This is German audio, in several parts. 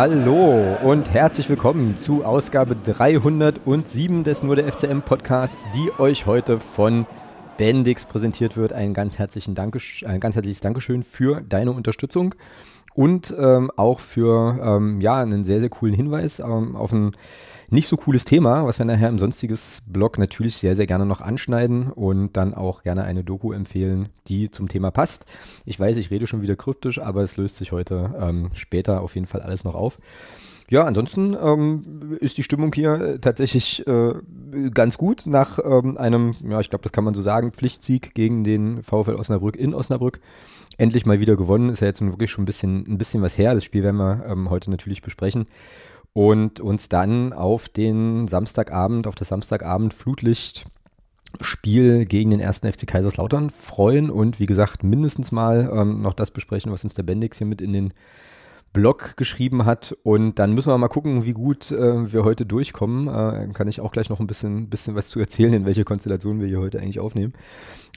Hallo und herzlich willkommen zu Ausgabe 307 des Nur der FCM Podcasts, die euch heute von Bendix präsentiert wird. Ein ganz, herzlichen Danke, ein ganz herzliches Dankeschön für deine Unterstützung und ähm, auch für ähm, ja, einen sehr, sehr coolen Hinweis ähm, auf ein nicht so cooles Thema, was wir nachher im sonstiges Blog natürlich sehr, sehr gerne noch anschneiden und dann auch gerne eine Doku empfehlen, die zum Thema passt. Ich weiß, ich rede schon wieder kryptisch, aber es löst sich heute ähm, später auf jeden Fall alles noch auf. Ja, ansonsten ähm, ist die Stimmung hier tatsächlich äh, ganz gut nach ähm, einem, ja, ich glaube, das kann man so sagen, Pflichtsieg gegen den VfL Osnabrück in Osnabrück. Endlich mal wieder gewonnen, ist ja jetzt wirklich schon ein bisschen, ein bisschen was her. Das Spiel werden wir ähm, heute natürlich besprechen und uns dann auf den Samstagabend, auf das Samstagabend Flutlicht Spiel gegen den ersten FC Kaiserslautern freuen und wie gesagt mindestens mal ähm, noch das besprechen, was uns der Bendix hier mit in den Blog geschrieben hat. Und dann müssen wir mal gucken, wie gut äh, wir heute durchkommen. Äh, kann ich auch gleich noch ein bisschen, bisschen was zu erzählen, in welche Konstellation wir hier heute eigentlich aufnehmen.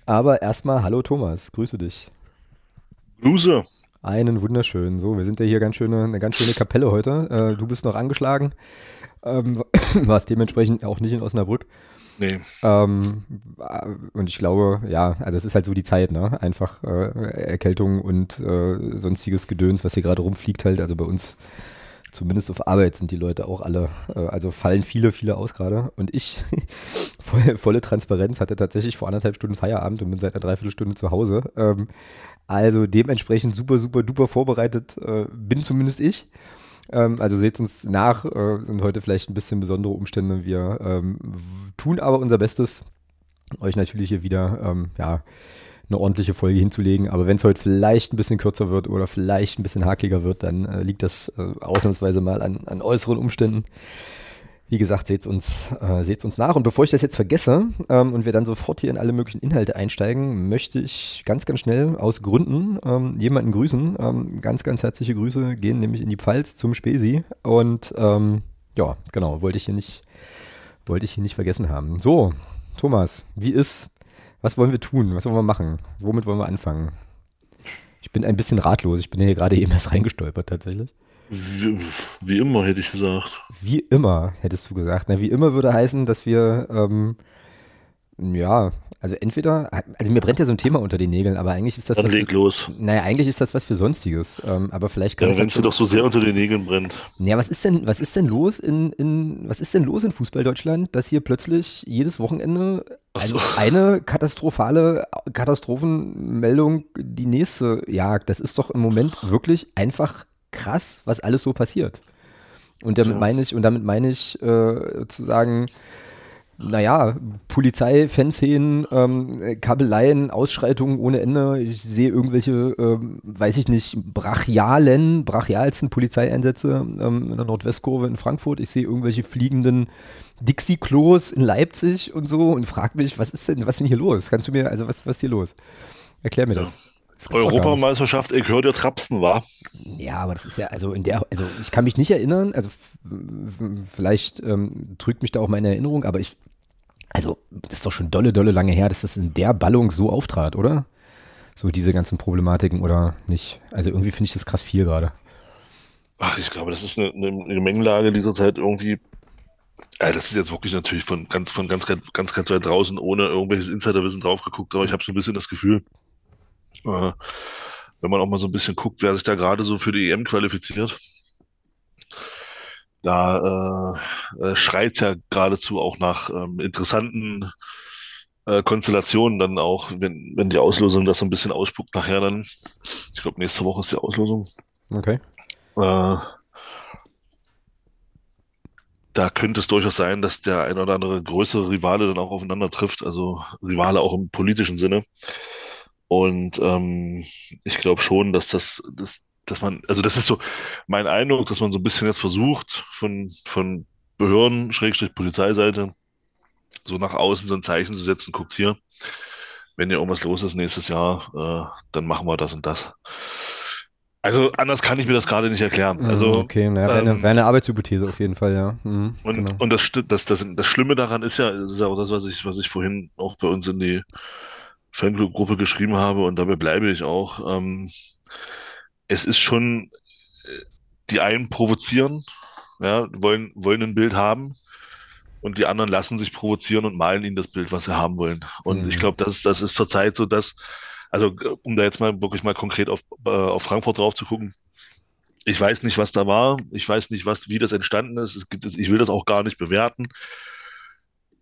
Aber erstmal, hallo Thomas, grüße dich. Grüße. Einen wunderschönen. So, wir sind ja hier ganz schöne, eine ganz schöne Kapelle heute. Äh, du bist noch angeschlagen. Ähm, warst dementsprechend auch nicht in Osnabrück. Nee. Ähm, und ich glaube, ja, also es ist halt so die Zeit, ne? Einfach äh, Erkältung und äh, sonstiges Gedöns, was hier gerade rumfliegt halt. Also bei uns, zumindest auf Arbeit, sind die Leute auch alle, äh, also fallen viele, viele aus gerade. Und ich, voll, volle Transparenz, hatte tatsächlich vor anderthalb Stunden Feierabend und bin seit einer Dreiviertelstunde zu Hause. Ähm, also dementsprechend super, super, duper vorbereitet äh, bin zumindest ich. Ähm, also seht uns nach, äh, sind heute vielleicht ein bisschen besondere Umstände. Wir ähm, tun aber unser Bestes, euch natürlich hier wieder, ähm, ja, eine ordentliche Folge hinzulegen. Aber wenn es heute vielleicht ein bisschen kürzer wird oder vielleicht ein bisschen hakliger wird, dann äh, liegt das äh, ausnahmsweise mal an, an äußeren Umständen. Wie gesagt, seht uns, äh, seht uns nach. Und bevor ich das jetzt vergesse ähm, und wir dann sofort hier in alle möglichen Inhalte einsteigen, möchte ich ganz, ganz schnell aus Gründen ähm, jemanden grüßen. Ähm, ganz, ganz herzliche Grüße gehen nämlich in die Pfalz zum Spesi. Und ähm, ja, genau, wollte ich hier nicht, wollte ich hier nicht vergessen haben. So, Thomas, wie ist, was wollen wir tun? Was wollen wir machen? Womit wollen wir anfangen? Ich bin ein bisschen ratlos. Ich bin hier gerade eben erst reingestolpert tatsächlich. Wie, wie, immer, hätte ich gesagt. Wie immer, hättest du gesagt. Na, wie immer würde heißen, dass wir, ähm, ja, also entweder, also mir brennt ja so ein Thema unter den Nägeln, aber eigentlich ist das Dann was. leg für, los. Naja, eigentlich ist das was für Sonstiges. Ähm, aber vielleicht kann Ja, wenn es dir doch so sehr unter den Nägeln brennt. Ja, was ist denn, was ist denn los in, in, was ist denn los in Fußball Deutschland, dass hier plötzlich jedes Wochenende also so. eine katastrophale Katastrophenmeldung die nächste jagt? Das ist doch im Moment wirklich einfach krass, was alles so passiert. Und damit meine ich, und damit meine ich äh, zu sagen, naja, Polizei, Fanszenen, ähm, Kabeleien, Ausschreitungen ohne Ende. Ich sehe irgendwelche, ähm, weiß ich nicht, brachialen, brachialsten Polizeieinsätze ähm, in der Nordwestkurve in Frankfurt. Ich sehe irgendwelche fliegenden Dixie-Klos in Leipzig und so und frag mich, was ist denn, was ist denn hier los? Kannst du mir, also was, was ist hier los? Erklär mir Ja. das. Europameisterschaft, ich höre dir Trapsen, war. Ja, aber das ist ja, also in der, also ich kann mich nicht erinnern, also vielleicht ähm, trügt mich da auch meine Erinnerung, aber ich, also das ist doch schon dolle, dolle lange her, dass das in der Ballung so auftrat, oder? So diese ganzen Problematiken oder nicht? Also irgendwie finde ich das krass viel gerade. Ach, ich glaube, das ist eine, eine Gemengelage dieser Zeit irgendwie. Ja, das ist jetzt wirklich natürlich von ganz, von ganz, ganz, ganz, ganz weit draußen, ohne irgendwelches Insiderwissen drauf geguckt, aber ich habe so ein bisschen das Gefühl, äh, wenn man auch mal so ein bisschen guckt, wer sich da gerade so für die EM qualifiziert, da äh, äh, schreit es ja geradezu auch nach ähm, interessanten äh, Konstellationen dann auch, wenn, wenn die Auslosung das so ein bisschen ausspuckt nachher dann. Ich glaube, nächste Woche ist die Auslosung. Okay. Äh, da könnte es durchaus sein, dass der ein oder andere größere Rivale dann auch aufeinander trifft, also Rivale auch im politischen Sinne. Und ähm, ich glaube schon, dass das, das, dass man, also das ist so mein Eindruck, dass man so ein bisschen jetzt versucht, von, von Behörden, Schrägstrich Polizeiseite, so nach außen so ein Zeichen zu setzen, guckt hier, wenn hier irgendwas los ist nächstes Jahr, äh, dann machen wir das und das. Also anders kann ich mir das gerade nicht erklären. Mhm, Also okay, naja, wäre eine, ähm, wär eine Arbeitshypothese auf jeden Fall, ja. Mhm, Und, genau. und das, das, das, das Schlimme daran ist ja, das ist ja auch das, was ich, was ich vorhin auch bei uns in die Fanclub-Gruppe geschrieben habe und dabei bleibe ich auch. Ähm, es ist schon, äh, die einen provozieren, ja, wollen, wollen ein Bild haben und die anderen lassen sich provozieren und malen ihnen das Bild, was sie haben wollen. Und mhm. ich glaube, das, das ist zurzeit so, dass, also um da jetzt mal wirklich mal konkret auf, äh, auf Frankfurt drauf zu gucken, ich weiß nicht, was da war. Ich weiß nicht, was, wie das entstanden ist. Es gibt, ich will das auch gar nicht bewerten.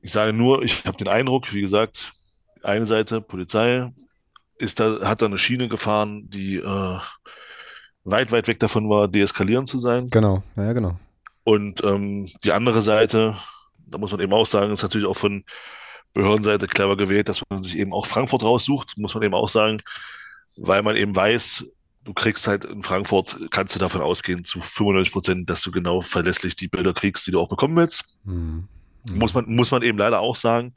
Ich sage nur, ich habe den Eindruck, wie gesagt, eine Seite Polizei ist da, hat da eine Schiene gefahren, die äh, weit, weit weg davon war, deeskalierend zu sein. Genau, ja, genau. Und ähm, die andere Seite, da muss man eben auch sagen, ist natürlich auch von Behördenseite clever gewählt, dass man sich eben auch Frankfurt raussucht, muss man eben auch sagen, weil man eben weiß, du kriegst halt in Frankfurt, kannst du davon ausgehen, zu 95 Prozent, dass du genau verlässlich die Bilder kriegst, die du auch bekommen willst. Mhm. Muss, man, muss man eben leider auch sagen.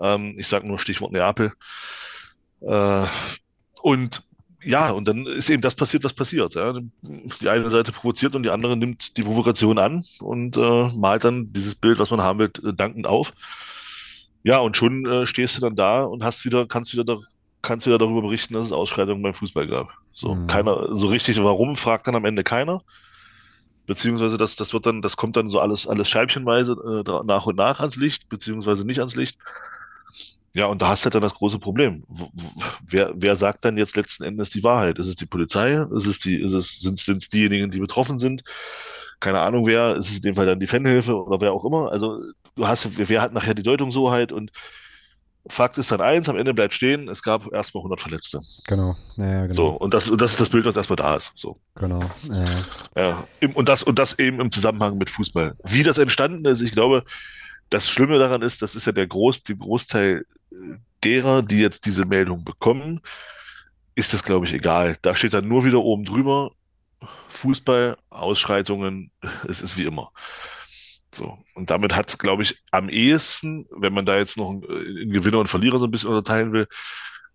Ähm, ich sage nur Stichwort Neapel. Äh, und ja, und dann ist eben das passiert, was passiert. Ja. Die eine Seite provoziert und die andere nimmt die Provokation an und äh, malt dann dieses Bild, was man haben will, äh, dankend auf. Ja, und schon äh, stehst du dann da und hast wieder, kannst wieder da, kannst wieder darüber berichten, dass es Ausschreitungen beim Fußball gab. So, mhm. keiner, so richtig, warum, fragt dann am Ende keiner. Beziehungsweise das, das wird dann, das kommt dann so alles, alles scheibchenweise äh, nach und nach ans Licht, beziehungsweise nicht ans Licht. Ja, und da hast du halt dann das große Problem. Wer, wer sagt dann jetzt letzten Endes die Wahrheit? Ist es die Polizei? Ist es die, ist es, sind es diejenigen, die betroffen sind? Keine Ahnung wer, ist es in dem Fall dann die Fanhilfe oder wer auch immer? Also du hast, wer hat nachher die Deutungshoheit und Fakt ist dann eins, am Ende bleibt stehen, es gab erstmal 100 Verletzte. Genau, ja, genau. So, und das, und das ist das Bild, was erstmal da ist. So. Genau. Ja. ja. Und, das, und das eben im Zusammenhang mit Fußball. Wie das entstanden ist, ich glaube, das Schlimme daran ist, das ist ja der Groß, die Großteil derer, die jetzt diese Meldung bekommen, ist das, glaube ich, egal. Da steht dann nur wieder oben drüber, Fußball, Ausschreitungen, es ist wie immer. So. Und damit hat, glaube ich, am ehesten, wenn man da jetzt noch in Gewinner und Verlierer so ein bisschen unterteilen will,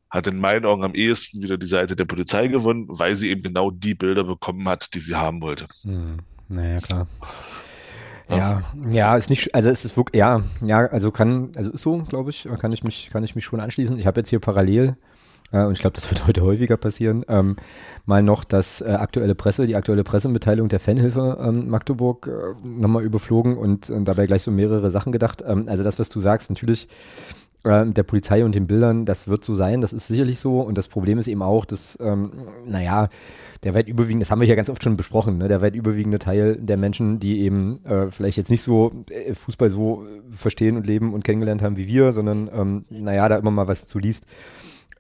hat in meinen Augen am ehesten wieder die Seite der Polizei gewonnen, weil sie eben genau die Bilder bekommen hat, die sie haben wollte. Hm. Naja, klar. Ja, ja, ist nicht, also es ist wirklich, ja, ja, also kann, also ist so, glaube ich, kann ich mich, kann ich mich schon anschließen. Ich habe jetzt hier parallel, äh, und ich glaube, das wird heute häufiger passieren, ähm, mal noch das äh, aktuelle Presse, die aktuelle Pressemitteilung der Fanhilfe ähm, Magdeburg äh, nochmal überflogen und, und dabei gleich so mehrere Sachen gedacht. Ähm, also das, was du sagst, natürlich äh, der Polizei und den Bildern, das wird so sein, das ist sicherlich so. Und das Problem ist eben auch, dass, ähm, naja, der weit überwiegende, das haben wir ja ganz oft schon besprochen, ne, der weit überwiegende Teil der Menschen, die eben äh, vielleicht jetzt nicht so äh, Fußball so verstehen und leben und kennengelernt haben wie wir, sondern, ähm, naja, da immer mal was zu liest,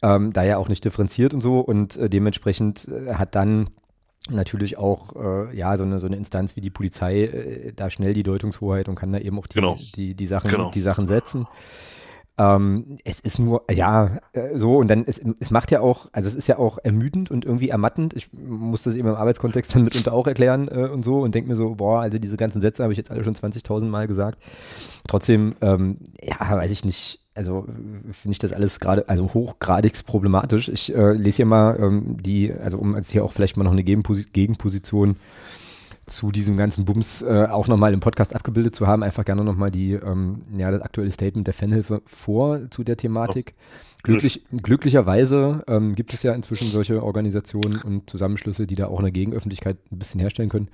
ähm, da ja auch nicht differenziert und so. Und äh, dementsprechend äh, hat dann natürlich auch äh, ja so eine so eine Instanz wie die Polizei äh, da schnell die Deutungshoheit und kann da eben auch die genau. die, die Sachen genau. die Sachen setzen. Ähm, es ist nur, ja, äh, so und dann, es, es macht ja auch, also es ist ja auch ermüdend und irgendwie ermattend. Ich muss das eben im Arbeitskontext dann mitunter auch erklären äh, und so und denke mir so, boah, also diese ganzen Sätze habe ich jetzt alle schon 20.000 Mal gesagt. Trotzdem, ähm, ja, weiß ich nicht, also finde ich das alles gerade, also hochgradig problematisch. Ich äh, lese hier mal ähm, die, also um jetzt hier auch vielleicht mal noch eine Gegenposition zu diesem ganzen Bums äh, auch nochmal im Podcast abgebildet zu haben, einfach gerne nochmal die, ähm, ja, das aktuelle Statement der Fanhilfe vor zu der Thematik. Glücklich, glücklicherweise ähm, gibt es ja inzwischen solche Organisationen und Zusammenschlüsse, die da auch eine Gegenöffentlichkeit ein bisschen herstellen können.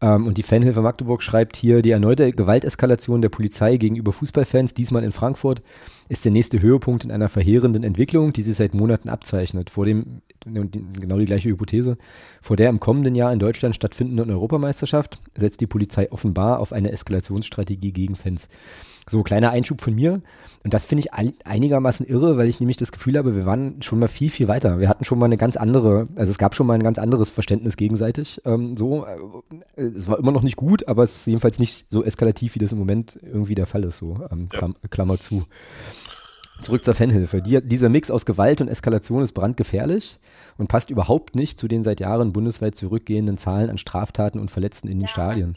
Ähm, und die Fanhilfe Magdeburg schreibt hier, die erneute Gewalteskalation der Polizei gegenüber Fußballfans, diesmal in Frankfurt, ist der nächste Höhepunkt in einer verheerenden Entwicklung, die sich seit Monaten abzeichnet. Vor dem, genau die gleiche Hypothese, vor der im kommenden Jahr in Deutschland stattfindenden Europameisterschaft setzt die Polizei offenbar auf eine Eskalationsstrategie gegen Fans. So, kleiner Einschub von mir. Und das finde ich einigermaßen irre, weil ich nämlich das Gefühl habe, wir waren schon mal viel, viel weiter. Wir hatten schon mal eine ganz andere, also es gab schon mal ein ganz anderes Verständnis gegenseitig. Ähm, so, äh, es war immer noch nicht gut, aber es ist jedenfalls nicht so eskalativ, wie das im Moment irgendwie der Fall ist. So, ähm, Klam Klammer zu. Zurück zur Fanhilfe. Die, dieser Mix aus Gewalt und Eskalation ist brandgefährlich und passt überhaupt nicht zu den seit Jahren bundesweit zurückgehenden Zahlen an Straftaten und Verletzten in den Stadien.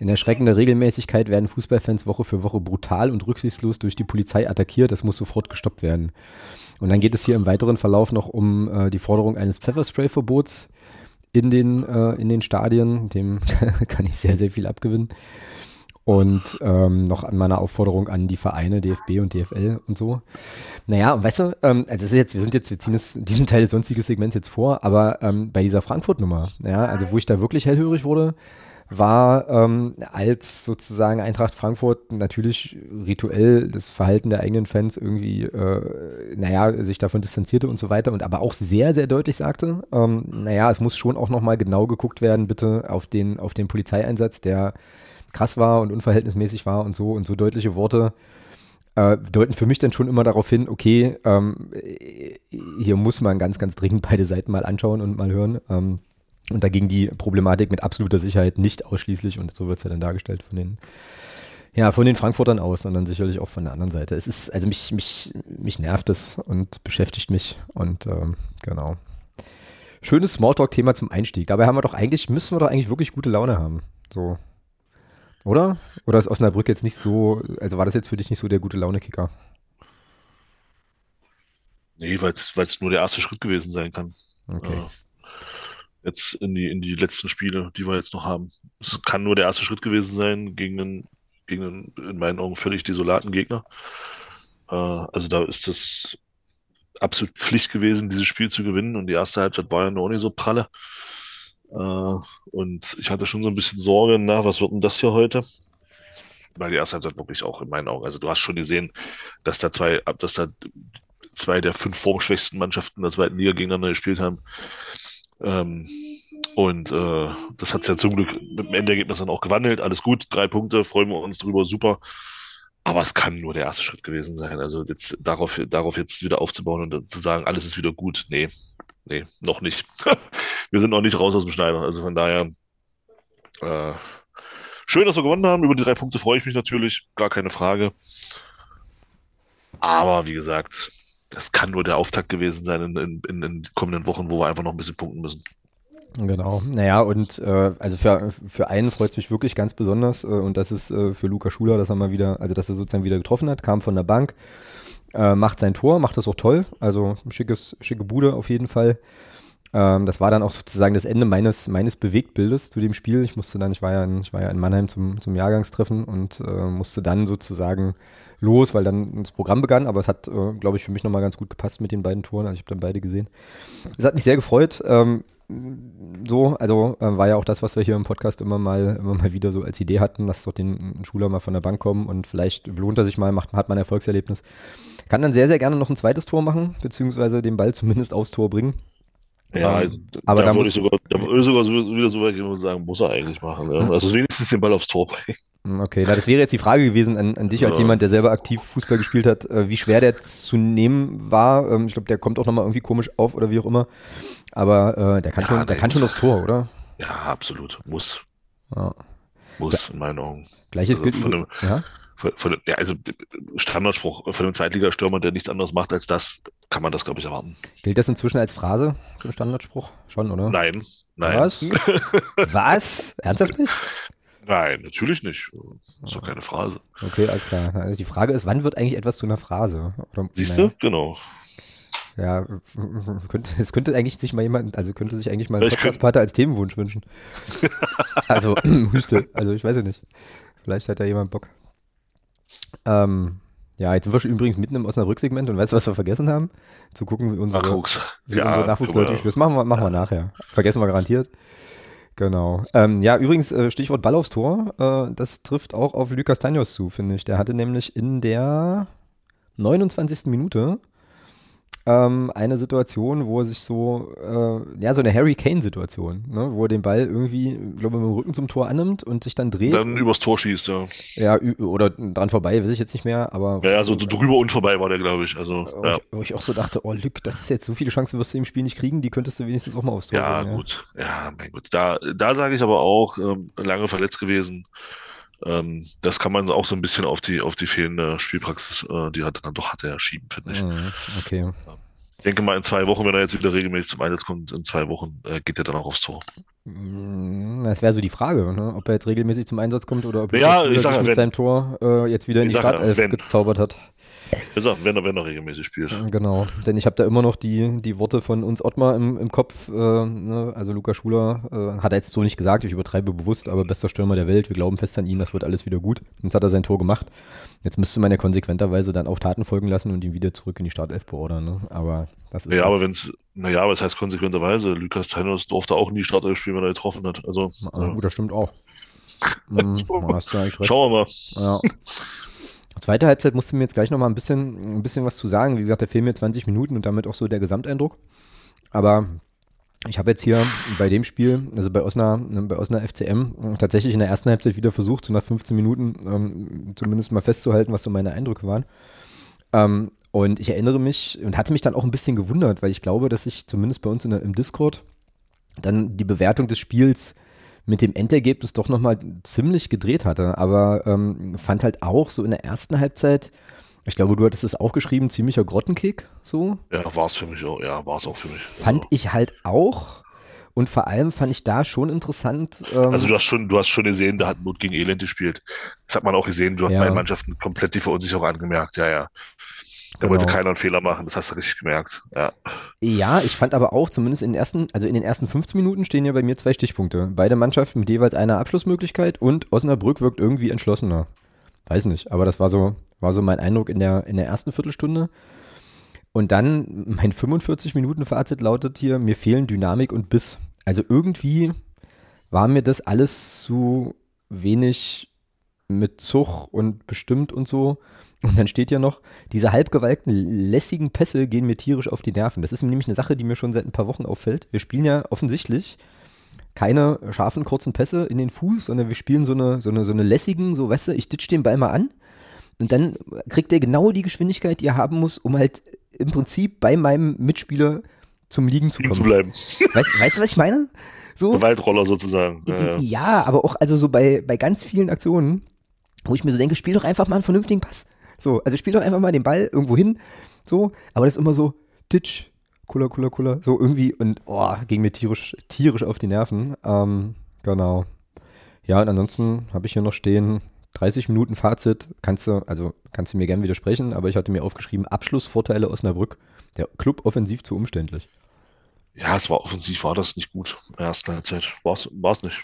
In erschreckender Regelmäßigkeit werden Fußballfans Woche für Woche brutal und rücksichtslos durch die Polizei attackiert. Das muss sofort gestoppt werden. Und dann geht es hier im weiteren Verlauf noch um äh, die Forderung eines Pfefferspray-Verbots in den, äh, in den Stadien. Dem kann ich sehr, sehr viel abgewinnen. Und ähm, noch an meiner Aufforderung an die Vereine, DFB und DFL und so. Naja, weißt du, ähm, also ist jetzt, wir sind jetzt, wir ziehen es, diesen Teil des sonstigen Segments jetzt vor, aber ähm, bei dieser Frankfurt-Nummer, ja, also wo ich da wirklich hellhörig wurde, war, ähm, als sozusagen Eintracht Frankfurt natürlich rituell das Verhalten der eigenen Fans irgendwie, äh, naja, sich davon distanzierte und so weiter und aber auch sehr, sehr deutlich sagte, ähm, naja, es muss schon auch nochmal genau geguckt werden, bitte auf den, auf den Polizeieinsatz, der krass war und unverhältnismäßig war und so und so deutliche Worte äh, deuten für mich dann schon immer darauf hin, okay, ähm, hier muss man ganz, ganz dringend beide Seiten mal anschauen und mal hören. Ähm, und da ging die Problematik mit absoluter Sicherheit nicht ausschließlich, und so wird es ja dann dargestellt von den, ja, von den Frankfurtern aus, sondern sicherlich auch von der anderen Seite. Es ist, also mich, mich, mich nervt es und beschäftigt mich und ähm, genau. Schönes Smalltalk-Thema zum Einstieg. Dabei haben wir doch eigentlich, müssen wir doch eigentlich wirklich gute Laune haben. So. Oder? Oder ist Osnabrück jetzt nicht so, also war das jetzt für dich nicht so der gute Laune-Kicker? Nee, weil es nur der erste Schritt gewesen sein kann. Okay. Äh, jetzt in die, in die letzten Spiele, die wir jetzt noch haben. Es kann nur der erste Schritt gewesen sein gegen einen, gegen einen in meinen Augen völlig desolaten Gegner. Äh, also da ist das absolut Pflicht gewesen, dieses Spiel zu gewinnen. Und die erste Halbzeit war ja noch nicht so pralle. Äh, und ich hatte schon so ein bisschen Sorge, na, was wird denn das hier heute? Weil die erste Halbzeit wirklich auch in meinen Augen, also du hast schon gesehen, dass da zwei, dass da zwei der fünf formschwächsten Mannschaften der zweiten Liga gegeneinander gespielt haben. Ähm, und äh, das hat es ja zum Glück mit dem Endergebnis dann auch gewandelt. Alles gut, drei Punkte, freuen wir uns drüber, super. Aber es kann nur der erste Schritt gewesen sein. Also jetzt darauf, darauf jetzt wieder aufzubauen und zu sagen, alles ist wieder gut. Nee, nee, noch nicht. wir sind noch nicht raus aus dem Schneider. Also von daher, äh, schön, dass wir gewonnen haben. Über die drei Punkte freue ich mich natürlich, gar keine Frage. Aber wie gesagt, das kann nur der Auftakt gewesen sein in, in, in den kommenden Wochen, wo wir einfach noch ein bisschen punkten müssen. Genau, naja, und äh, also für, für einen freut es mich wirklich ganz besonders äh, und das ist äh, für Luca Schuler, dass er mal wieder, also dass er sozusagen wieder getroffen hat, kam von der Bank, äh, macht sein Tor, macht das auch toll, also schickes, schicke Bude auf jeden Fall. Ähm, das war dann auch sozusagen das Ende meines, meines Bewegtbildes zu dem Spiel. Ich musste dann, ich war ja in, ich war ja in Mannheim zum, zum Jahrgangstreffen und äh, musste dann sozusagen los, weil dann das Programm begann, aber es hat, äh, glaube ich, für mich nochmal ganz gut gepasst mit den beiden Toren. Also ich habe dann beide gesehen. Es hat mich sehr gefreut. Ähm, so, also äh, war ja auch das, was wir hier im Podcast immer mal, immer mal wieder so als Idee hatten, dass doch den Schüler mal von der Bank kommen und vielleicht belohnt er sich mal, macht, hat man ein Erfolgserlebnis. Kann dann sehr, sehr gerne noch ein zweites Tor machen, beziehungsweise den Ball zumindest aufs Tor bringen. Ja, ähm, also, aber da, würde ich sogar, da würde ich sogar wieder so weit gehen und sagen, muss er eigentlich machen. Ja? Also wenigstens den Ball aufs Tor bringen. Hm, okay, na, das wäre jetzt die Frage gewesen an, an dich als ja. jemand, der selber aktiv Fußball gespielt hat, äh, wie schwer der zu nehmen war. Ähm, ich glaube, der kommt auch nochmal irgendwie komisch auf oder wie auch immer. Aber äh, der kann ja, schon, der kann schon aufs Tor, oder? Ja, absolut. Muss. Ja. Muss, in meinen Augen. Gleiches also gilt. Von dem, ja? Von, von, ja, also Standardspruch von einem Zweitligastürmer, der nichts anderes macht als das, kann man das, glaube ich, erwarten. Gilt das inzwischen als Phrase, so ein Standardspruch? Schon, oder? Nein, nein. Was? Was? Ernsthaft nicht? Nein, natürlich nicht. Das ist doch keine Phrase. Okay, alles klar. Also die Frage ist, wann wird eigentlich etwas zu einer Phrase? Oder, Siehst du? Genau. Ja, könnte, es könnte eigentlich sich mal jemand, also könnte sich eigentlich mal ein Podcast-Pater als Themenwunsch wünschen. also, Hüste, also ich weiß ja nicht. Vielleicht hat da jemand Bock. Ähm, ja, jetzt sind wir schon übrigens mitten im Osnabrück-Segment und weißt du, was wir vergessen haben? Zu gucken, wie unsere, Nachwuchs. wie ja, unsere Nachwuchsleute spielen. Das machen wir, machen wir nachher. Vergessen wir garantiert. Genau. Ähm, ja, übrigens, äh, Stichwort Ball aufs Tor, äh, das trifft auch auf Lucas Tanios zu, finde ich. Der hatte nämlich in der 29. Minute ähm, eine Situation, wo er sich so, äh, ja, so eine Harry Kane-Situation, ne, wo er den Ball irgendwie, glaube ich, mit dem Rücken zum Tor annimmt und sich dann dreht. Dann übers Tor schießt, ja. Ja, oder dran vorbei, weiß ich jetzt nicht mehr, aber. Ja, also so, drüber und vorbei war der, glaube ich. Also, wo, ja. ich, wo ich auch so dachte, oh, Lück, das ist jetzt so viele Chancen, wirst du im Spiel nicht kriegen, die könntest du wenigstens auch mal aufs Tor Ja, bringen, gut. Ja. ja, mein Gott. Da, da sage ich aber auch, ähm, lange verletzt gewesen. Ähm, das kann man auch so ein bisschen auf die, auf die fehlende Spielpraxis, äh, die hat dann doch hatte er schieben, finde ich. Mhm, okay. Ich denke mal in zwei Wochen, wenn er jetzt wieder regelmäßig zum Einsatz kommt, in zwei Wochen äh, geht er dann auch aufs Tor. Mm, das wäre so die Frage, ne? ob er jetzt regelmäßig zum Einsatz kommt oder ob er ja, sich mit seinem Tor äh, jetzt wieder in die Startelf ja, gezaubert hat. Wie gesagt, wenn er, wenn er regelmäßig spielt. Genau, denn ich habe da immer noch die, die Worte von uns Ottmar im, im Kopf. Äh, ne? Also Luca Schuler äh, hat er jetzt so nicht gesagt, ich übertreibe bewusst, aber bester Stürmer der Welt, wir glauben fest an ihn, das wird alles wieder gut. Jetzt hat er sein Tor gemacht. Jetzt müsste man ja konsequenterweise dann auch Taten folgen lassen und ihn wieder zurück in die Startelf beordern. Ne? Aber das ist. Ja, aber wenn es, naja, aber es heißt konsequenterweise, Lukas Teinos durfte auch nie Startelf spielen, wenn er getroffen hat. Also, ja. Gut, das stimmt auch. Eigentlich recht. Schauen wir mal. Ja. Zweite Halbzeit musste mir jetzt gleich nochmal ein bisschen, ein bisschen was zu sagen. Wie gesagt, da fehlen mir 20 Minuten und damit auch so der Gesamteindruck. Aber ich habe jetzt hier bei dem Spiel, also bei Osna, bei Osna FCM, tatsächlich in der ersten Halbzeit wieder versucht, so nach 15 Minuten ähm, zumindest mal festzuhalten, was so meine Eindrücke waren. Ähm, und ich erinnere mich und hatte mich dann auch ein bisschen gewundert, weil ich glaube, dass ich zumindest bei uns in im Discord dann die Bewertung des Spiels mit dem Endergebnis doch nochmal ziemlich gedreht hatte. Aber ähm, fand halt auch so in der ersten Halbzeit, ich glaube, du hattest es auch geschrieben, ziemlicher Grottenkick, so. Ja, war es für mich auch, ja, war es auch für mich. Fand also. ich halt auch. Und vor allem fand ich da schon interessant. Ähm, also du hast schon, du hast schon gesehen, da hat Not gegen Elend gespielt. Das hat man auch gesehen. Du hast ja. bei Mannschaften komplett die Verunsicherung angemerkt. Ja, ja. Da genau. wollte keiner einen Fehler machen, das hast du richtig gemerkt. Ja. ja, ich fand aber auch, zumindest in den ersten, also in den ersten 15 Minuten stehen ja bei mir zwei Stichpunkte. Beide Mannschaften mit jeweils einer Abschlussmöglichkeit und Osnabrück wirkt irgendwie entschlossener. Weiß nicht, aber das war so, war so mein Eindruck in der, in der ersten Viertelstunde. Und dann mein 45-Minuten-Fazit lautet hier, mir fehlen Dynamik und Biss. Also irgendwie war mir das alles zu wenig mit Zug und bestimmt und so. Und dann steht ja noch, diese halbgewalkten, lässigen Pässe gehen mir tierisch auf die Nerven. Das ist nämlich eine Sache, die mir schon seit ein paar Wochen auffällt. Wir spielen ja offensichtlich keine scharfen, kurzen Pässe in den Fuß, sondern wir spielen so eine, so eine, so eine lässigen, so, weißt du, ich ditch den Ball mal an und dann kriegt er genau die Geschwindigkeit, die er haben muss, um halt im Prinzip bei meinem Mitspieler zum Liegen zu kommen. Zu bleiben. Weißt, weißt du, was ich meine? So, Waldroller sozusagen. Ja, ja. ja, aber auch also so bei, bei ganz vielen Aktionen, wo ich mir so denke, spiel doch einfach mal einen vernünftigen Pass. So, also spiel doch einfach mal den Ball irgendwo hin. So, aber das ist immer so, Ditch, Kula, Kula, Kula. So irgendwie und oh, ging mir tierisch, tierisch auf die Nerven. Ähm, genau. Ja, und ansonsten habe ich hier noch stehen, 30 Minuten Fazit. Kannst du, also kannst du mir gerne widersprechen, aber ich hatte mir aufgeschrieben, Abschlussvorteile Osnabrück. Der Club offensiv zu umständlich. Ja, es war offensiv, war das nicht gut in der ersten Halbzeit. War es nicht.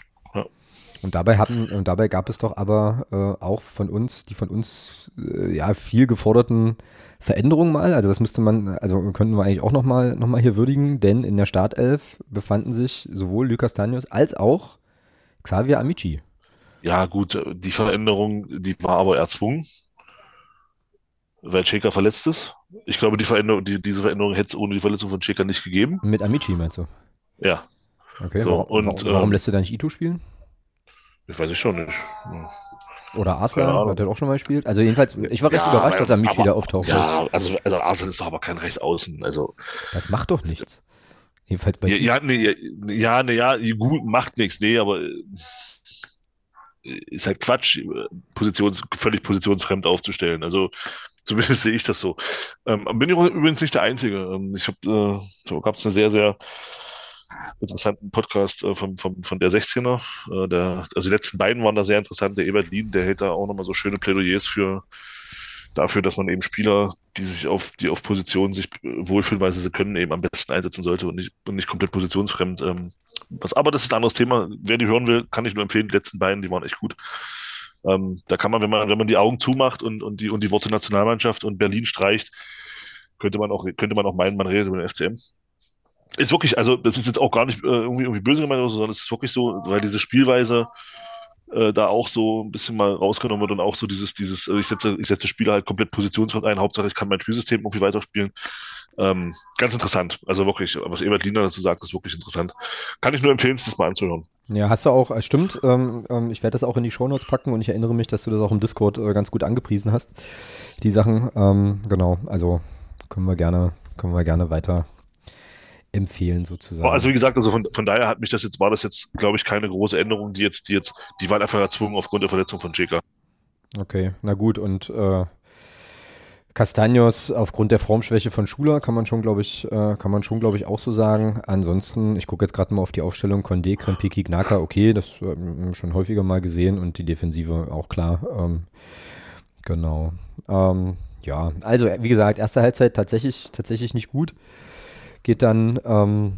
Und dabei hatten, und dabei gab es doch aber äh, auch von uns, die von uns äh, ja viel geforderten Veränderungen mal. Also das müsste man, also könnten wir eigentlich auch nochmal noch mal hier würdigen, denn in der Startelf befanden sich sowohl Lukas Tanius als auch Xavier Amici. Ja, gut, die Veränderung, die war aber erzwungen, weil Cheka verletzt ist. Ich glaube, die Veränderung, die, diese Veränderung hätte es ohne die Verletzung von Cheka nicht gegeben. Mit Amici meinst du? Ja. Okay, so, warum, und, warum, warum ähm, lässt du da nicht Ito spielen? Ich weiß ich schon nicht. Oder Arslan, hat er auch schon mal gespielt. Also jedenfalls, ich war recht ja, überrascht, dass er Michi da auftaucht. Ja, also, also Arslan ist doch aber kein Recht außen. Also, das macht doch nichts. Jedenfalls bei ja, ja, nee, ja, nee, ja, gut, macht nichts, nee, aber äh, ist halt Quatsch, Positions, völlig positionsfremd aufzustellen. Also zumindest sehe ich das so. Ähm, bin ich übrigens nicht der Einzige. Ähm, ich habe, äh, so gab es eine sehr, sehr interessanten Podcast äh, von, von, von der 16er. Äh, der, also die letzten beiden waren da sehr interessant. Der Ebert Lien, der hält da auch nochmal so schöne Plädoyers für dafür, dass man eben Spieler, die sich auf, die auf Positionen sich wohlfühlen, weil sie sie können, eben am besten einsetzen sollte und nicht, und nicht komplett positionsfremd. Ähm, was, aber das ist ein anderes Thema. Wer die hören will, kann ich nur empfehlen. Die letzten beiden, die waren echt gut. Ähm, da kann man, wenn man, wenn man die Augen zumacht und, und die, und die Worte Nationalmannschaft und Berlin streicht, könnte man auch, könnte man auch meinen, man redet über den FCM ist wirklich, also das ist jetzt auch gar nicht äh, irgendwie, irgendwie böse gemeint, sondern es ist wirklich so, weil diese Spielweise äh, da auch so ein bisschen mal rausgenommen wird und auch so dieses, dieses, äh, ich setze, ich setze Spieler halt komplett positionsfrei ein, Hauptsache ich kann mein Spielsystem irgendwie weiterspielen. Ähm, ganz interessant. Also wirklich, was Ebert Liener dazu sagt, ist wirklich interessant. Kann ich nur empfehlen, das mal anzuhören. Ja, hast du auch, äh, stimmt, ähm, ähm, ich werde das auch in die Shownotes packen und ich erinnere mich, dass du das auch im Discord äh, ganz gut angepriesen hast, die Sachen. Ähm, genau, also können wir gerne, können wir gerne weiter empfehlen sozusagen. Also wie gesagt, also von, von daher hat mich das jetzt, war das jetzt, glaube ich, keine große Änderung, die jetzt, die jetzt, die waren einfach erzwungen aufgrund der Verletzung von Jeka. Okay, na gut, und äh, Castagnos aufgrund der Formschwäche von Schuler kann man schon, glaube ich, äh, kann man schon, glaube ich, auch so sagen. Ansonsten, ich gucke jetzt gerade mal auf die Aufstellung Condé, Krempiki, Gnaka, okay, das äh, schon häufiger mal gesehen und die Defensive auch klar. Ähm, genau. Ähm, Ja, also wie gesagt, erste Halbzeit tatsächlich, tatsächlich nicht gut. Geht dann, ähm,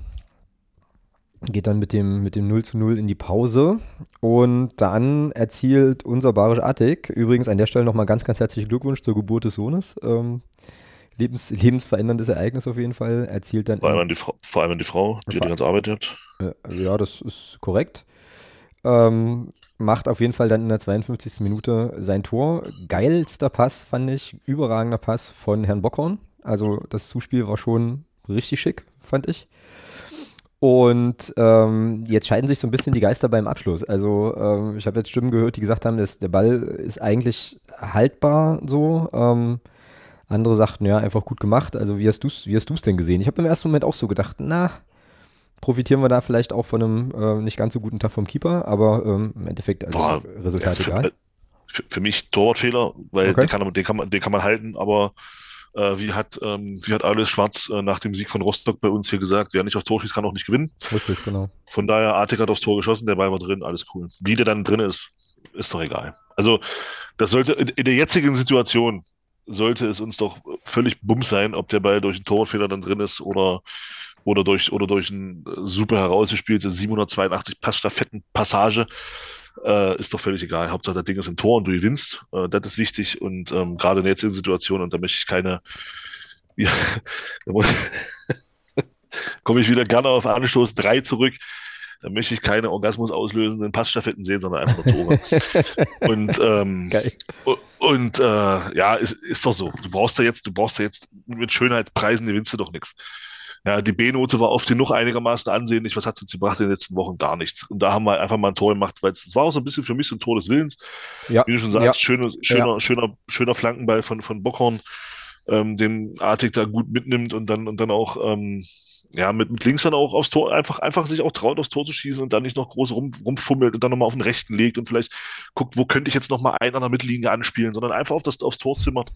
geht dann mit dem, mit dem 0 zu 0 in die Pause und dann erzielt unser Barisch Attik, übrigens an der Stelle nochmal ganz, ganz herzlichen Glückwunsch zur Geburt des Sohnes. Ähm, Lebens, lebensveränderndes Ereignis auf jeden Fall, erzielt dann. Vor allem an die, Frau, vor allem an die Frau, die die ganze Arbeit hat. Äh, ja, das ist korrekt. Ähm, macht auf jeden Fall dann in der 52. Minute sein Tor. Geilster Pass, fand ich. Überragender Pass von Herrn Bockhorn. Also das Zuspiel war schon richtig schick, fand ich. Und ähm, jetzt scheiden sich so ein bisschen die Geister beim Abschluss. Also ähm, ich habe jetzt Stimmen gehört, die gesagt haben, dass der Ball ist eigentlich haltbar so. Ähm, andere sagten, ja, einfach gut gemacht. Also wie hast du es wie hast du's denn gesehen? Ich habe im ersten Moment auch so gedacht, na, profitieren wir da vielleicht auch von einem äh, nicht ganz so guten Tag vom Keeper, aber ähm, im Endeffekt also Boah, Resultat für, egal. Für, für, mich Torwartfehler, weil okay. den, kann, den, kann man, den kann man halten, aber äh, wie hat, ähm, wie hat alles Schwarz äh, nach dem Sieg von Rostock bei uns hier gesagt, wer nicht aufs Tor schießt, kann auch nicht gewinnen. Richtig, genau. Von daher, Artik hat aufs Tor geschossen, der Ball war drin, alles cool. Wie der dann drin ist, ist doch egal. Also, das sollte in, in der jetzigen Situation sollte es uns doch völlig bums sein, ob der Ball durch einen Torfehler dann drin ist oder, oder durch, oder durch ein super herausgespielte 782 Passstaffetten-Passage. Äh, ist doch völlig egal. Hauptsache, das Ding ist im Tor und du gewinnst. Äh, das ist wichtig. Und ähm, gerade in der jetzigen Situation, und da möchte ich keine, ja, komme ich wieder gerne auf Anstoß 3 zurück. Da möchte ich keine Orgasmus auslösenden Passstaffetten sehen, sondern einfach nur Tore. und ähm, und äh, ja, ist, ist doch so. Du brauchst ja jetzt, du brauchst ja jetzt mit Schönheitspreisen gewinnst du doch nichts. Ja, die B-Note war oft genug einigermaßen ansehnlich. Was hat sie gebracht in den letzten Wochen? Gar nichts. Und da haben wir einfach mal ein Tor gemacht, weil es war auch so ein bisschen für mich so ein Tor des Willens. Ja. Wie du schon sagst, ja. schöner, schöner, ja. schöner, schöner Flankenball von, von Bockhorn, ähm, den Artig da gut mitnimmt und dann, und dann auch, ähm, ja, mit, mit links dann auch aufs Tor, einfach, einfach sich auch traut, aufs Tor zu schießen und dann nicht noch groß rum, rumfummelt und dann nochmal auf den rechten legt und vielleicht guckt, wo könnte ich jetzt nochmal einen an der Mittellinie anspielen, sondern einfach auf das, aufs Tor zimmert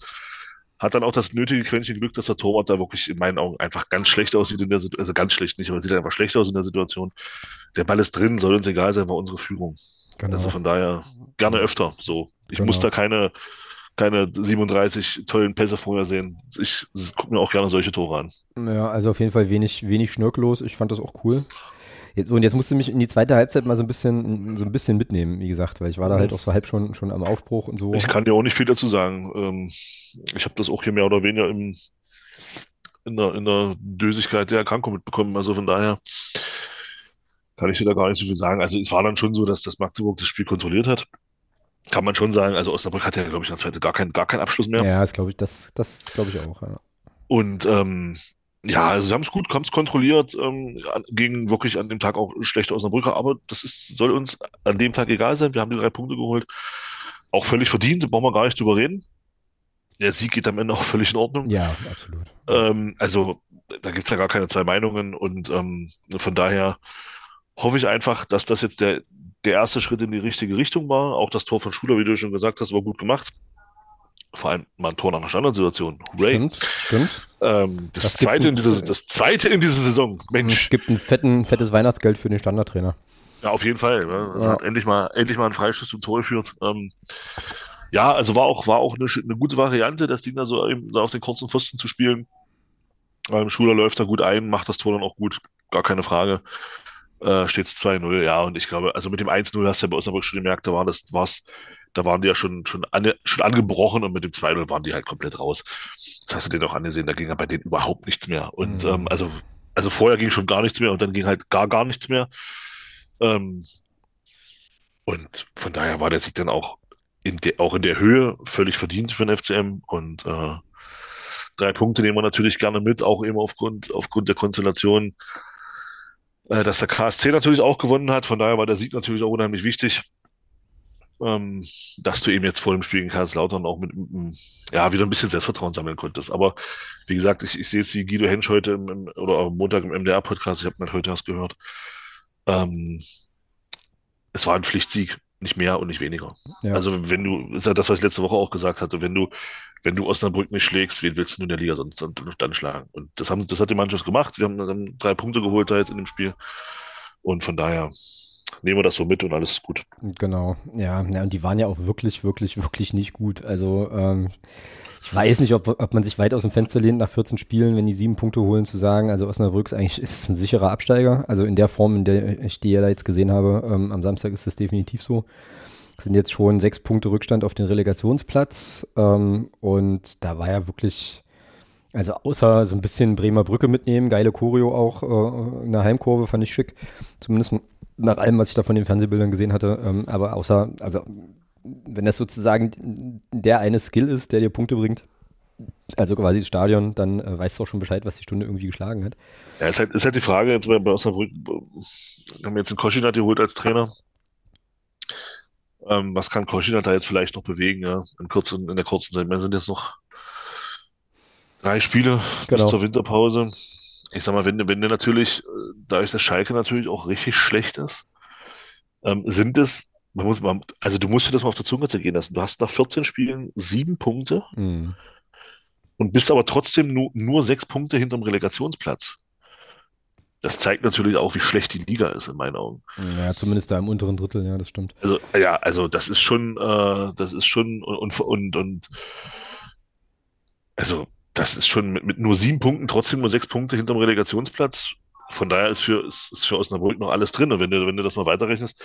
hat dann auch das nötige Quäntchen Glück, dass der Torwart da wirklich in meinen Augen einfach ganz schlecht aussieht in der Situation, also ganz schlecht nicht, aber sieht einfach schlecht aus in der Situation. Der Ball ist drin, soll uns egal sein, war unsere Führung. Genau. Also von daher gerne öfter so. Ich genau. muss da keine, keine 37 tollen Pässe vorher sehen. Ich gucke mir auch gerne solche Tore an. Ja, also auf jeden Fall wenig, wenig schnörkellos. Ich fand das auch cool. Jetzt, und jetzt musste mich in die zweite Halbzeit mal so ein bisschen, so ein bisschen mitnehmen, wie gesagt, weil ich war da halt auch so halb schon, schon am Aufbruch und so. Ich kann dir auch nicht viel dazu sagen. Ähm, ich habe das auch hier mehr oder weniger im, in, der, in der Dösigkeit der Erkrankung mitbekommen. Also von daher kann ich dir da gar nicht so viel sagen. Also es war dann schon so, dass das Magdeburg das Spiel kontrolliert hat. Kann man schon sagen. Also Osnabrück hat ja, glaube ich, in der zweiten gar, kein, gar keinen Abschluss mehr. Ja, das glaube ich, das, das glaube ich auch. Ja. Und ähm, ja, also sie haben es gut, haben es kontrolliert, ähm, gegen wirklich an dem Tag auch schlecht aus der Brücke, aber das ist, soll uns an dem Tag egal sein. Wir haben die drei Punkte geholt. Auch völlig verdient, da brauchen wir gar nicht drüber reden. Der Sieg geht am Ende auch völlig in Ordnung. Ja, absolut. Ähm, also da gibt's ja gar keine zwei Meinungen und ähm, von daher hoffe ich einfach, dass das jetzt der, der erste Schritt in die richtige Richtung war. Auch das Tor von Schuler, wie du schon gesagt hast, war gut gemacht vor allem mal ein Tor nach einer Standardsituation. Ray. Stimmt, stimmt. Ähm, das, das, zweite in dieser, das zweite in dieser Saison. Mensch. Es gibt ein fetten, fettes Weihnachtsgeld für den Standardtrainer. Ja, auf jeden Fall. Ne? Also ja. hat endlich mal, endlich mal einen Freischuss zum Tor geführt. Ähm, ja, also war auch, war auch eine, eine gute Variante, das Ding da so, so auf den kurzen Pfosten zu spielen. Ähm, Schuler läuft da gut ein, macht das Tor dann auch gut, gar keine Frage. Äh, steht 2-0, ja, und ich glaube, also mit dem 1-0 hast du ja bei Osnabrück schon gemerkt, da war das, war's, da waren die ja schon, schon, an, schon angebrochen und mit dem 2-0 waren die halt komplett raus. Das hast du denen auch angesehen, da ging ja bei denen überhaupt nichts mehr. Und mhm. ähm, also, also vorher ging schon gar nichts mehr und dann ging halt gar, gar nichts mehr. Ähm, und von daher war der Sieg dann auch in der, auch in der Höhe völlig verdient für den FCM und äh, drei Punkte nehmen wir natürlich gerne mit, auch eben aufgrund, aufgrund der Konstellation, äh, dass der KSC natürlich auch gewonnen hat. Von daher war der Sieg natürlich auch unheimlich wichtig ähm, dass du eben jetzt vor dem Spiel in Kaiserslautern auch mit, mit, ja, wieder ein bisschen Selbstvertrauen sammeln konntest. Aber wie gesagt, ich, ich sehe es wie Guido Hensch heute im, im, oder am Montag im MDR-Podcast, ich habe mir heute erst gehört. Ähm, es war ein Pflichtsieg, nicht mehr und nicht weniger. Ja. Also wenn du, ist ja das, was ich letzte Woche auch gesagt hatte, wenn du, wenn du Osnabrück nicht schlägst, wen willst du in der Liga sonst dann schlagen? Und das haben, das hat die Mannschaft gemacht. Wir haben dann drei Punkte geholt da jetzt in dem Spiel. Und von daher, nehmen wir das so mit und alles ist gut. Genau, ja, ja, und die waren ja auch wirklich, wirklich, wirklich nicht gut. Also ähm, ich weiß nicht, ob, ob man sich weit aus dem Fenster lehnt nach 14 Spielen, wenn die sieben Punkte holen, zu sagen, also Osnabrück ist eigentlich ist ein sicherer Absteiger. Also in der Form, in der ich die ja da jetzt gesehen habe, ähm, am Samstag ist es definitiv so. Es sind jetzt schon sechs Punkte Rückstand auf den Relegationsplatz. Ähm, und da war ja wirklich, also außer so ein bisschen Bremer Brücke mitnehmen, geile Choreo auch äh, in der Heimkurve, fand ich schick. Zumindest nach allem, was ich da von den Fernsehbildern gesehen hatte. Ähm, aber außer, also wenn das sozusagen der eine Skill ist, der dir Punkte bringt, also quasi das Stadion, dann äh, weißt du auch schon Bescheid, was die Stunde irgendwie geschlagen hat. Ja, ist halt, ist halt die Frage, jetzt bei Osnabrück, haben wir jetzt einen Koschinat geholt als Trainer. Ähm, was kann Koschinat da jetzt vielleicht noch bewegen, ja, in, kurzen, in der kurzen Zeit? Wir sind jetzt noch drei Spiele Genau. bis zur Winterpause. Ich sag mal, wenn, wenn du natürlich, äh, dadurch, dass Schalke natürlich auch richtig schlecht ist, ähm, sind es, man muss, man, also du musst dir das mal auf der Zunge zergehen lassen. Du hast nach 14 Spielen sieben Punkte Mhm. und bist aber trotzdem nur, nur sechs Punkte hinterm Relegationsplatz. Das zeigt natürlich auch, wie schlecht die Liga ist, in meinen Augen. Ja, zumindest da im unteren Drittel, ja, das stimmt. Also, ja, also das ist schon, äh, das ist schon und, und, und also das ist schon mit, mit nur sieben Punkten trotzdem nur sechs Punkte hinterm Relegationsplatz. Von daher ist für, ist, ist für Osnabrück noch alles drin. Und wenn du, wenn du das mal weiterrechnest,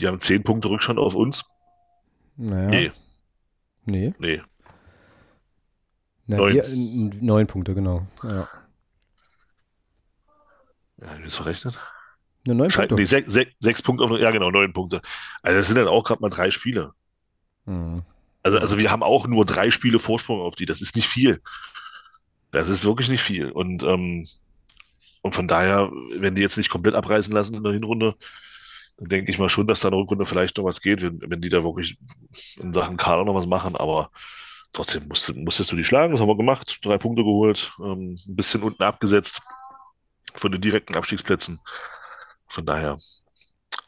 die haben zehn Punkte Rückstand auf uns. Naja. Nee, Nee. nee. Na, Neun. Wir, neun Punkte, genau. Ja. Ja, wie ist verrechnet? Ne, neun Schalke, Punkte. nee, sech, sech, sechs Punkte auf, ja genau, neun Punkte. Also das sind dann auch gerade mal drei Spiele. Mhm. Also, also wir haben auch nur drei Spiele Vorsprung auf die. Das ist nicht viel. Das ist wirklich nicht viel. Und, ähm, und von daher, wenn die jetzt nicht komplett abreißen lassen in der Hinrunde, dann denke ich mal schon, dass da in der Rückrunde vielleicht noch was geht, wenn, wenn die da wirklich in Sachen Kader noch was machen. Aber trotzdem musst, musstest du die schlagen. Das haben wir gemacht. Drei Punkte geholt, ähm, ein bisschen unten abgesetzt von den direkten Abstiegsplätzen. Von daher,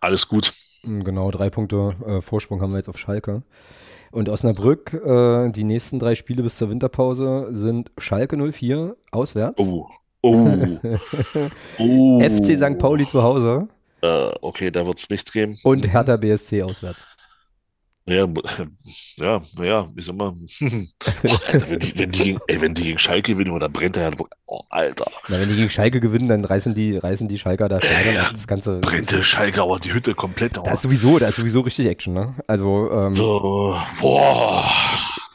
alles gut. Genau, drei Punkte äh, Vorsprung haben wir jetzt auf Schalke. Und Osnabrück, äh, die nächsten drei Spiele bis zur Winterpause sind Schalke 04 auswärts, Oh, oh, oh. FC St. Pauli zu Hause Äh, okay, da wird es nichts geben. und Hertha BSC auswärts. Ja, ja, ja, ich sag mal, Boah, Alter, wenn die, wenn die, gegen- ey, wenn die gegen Schalke gewinnen, dann brennt der ja, oh, Alter, Na, wenn die gegen Schalke gewinnen, dann reißen die, reißen die Schalker da ab. Das Ganze. Brennt der Schalke aber die Hütte komplett da aus. ist sowieso, da ist sowieso richtig Action, ne? Also, ähm, So, boah,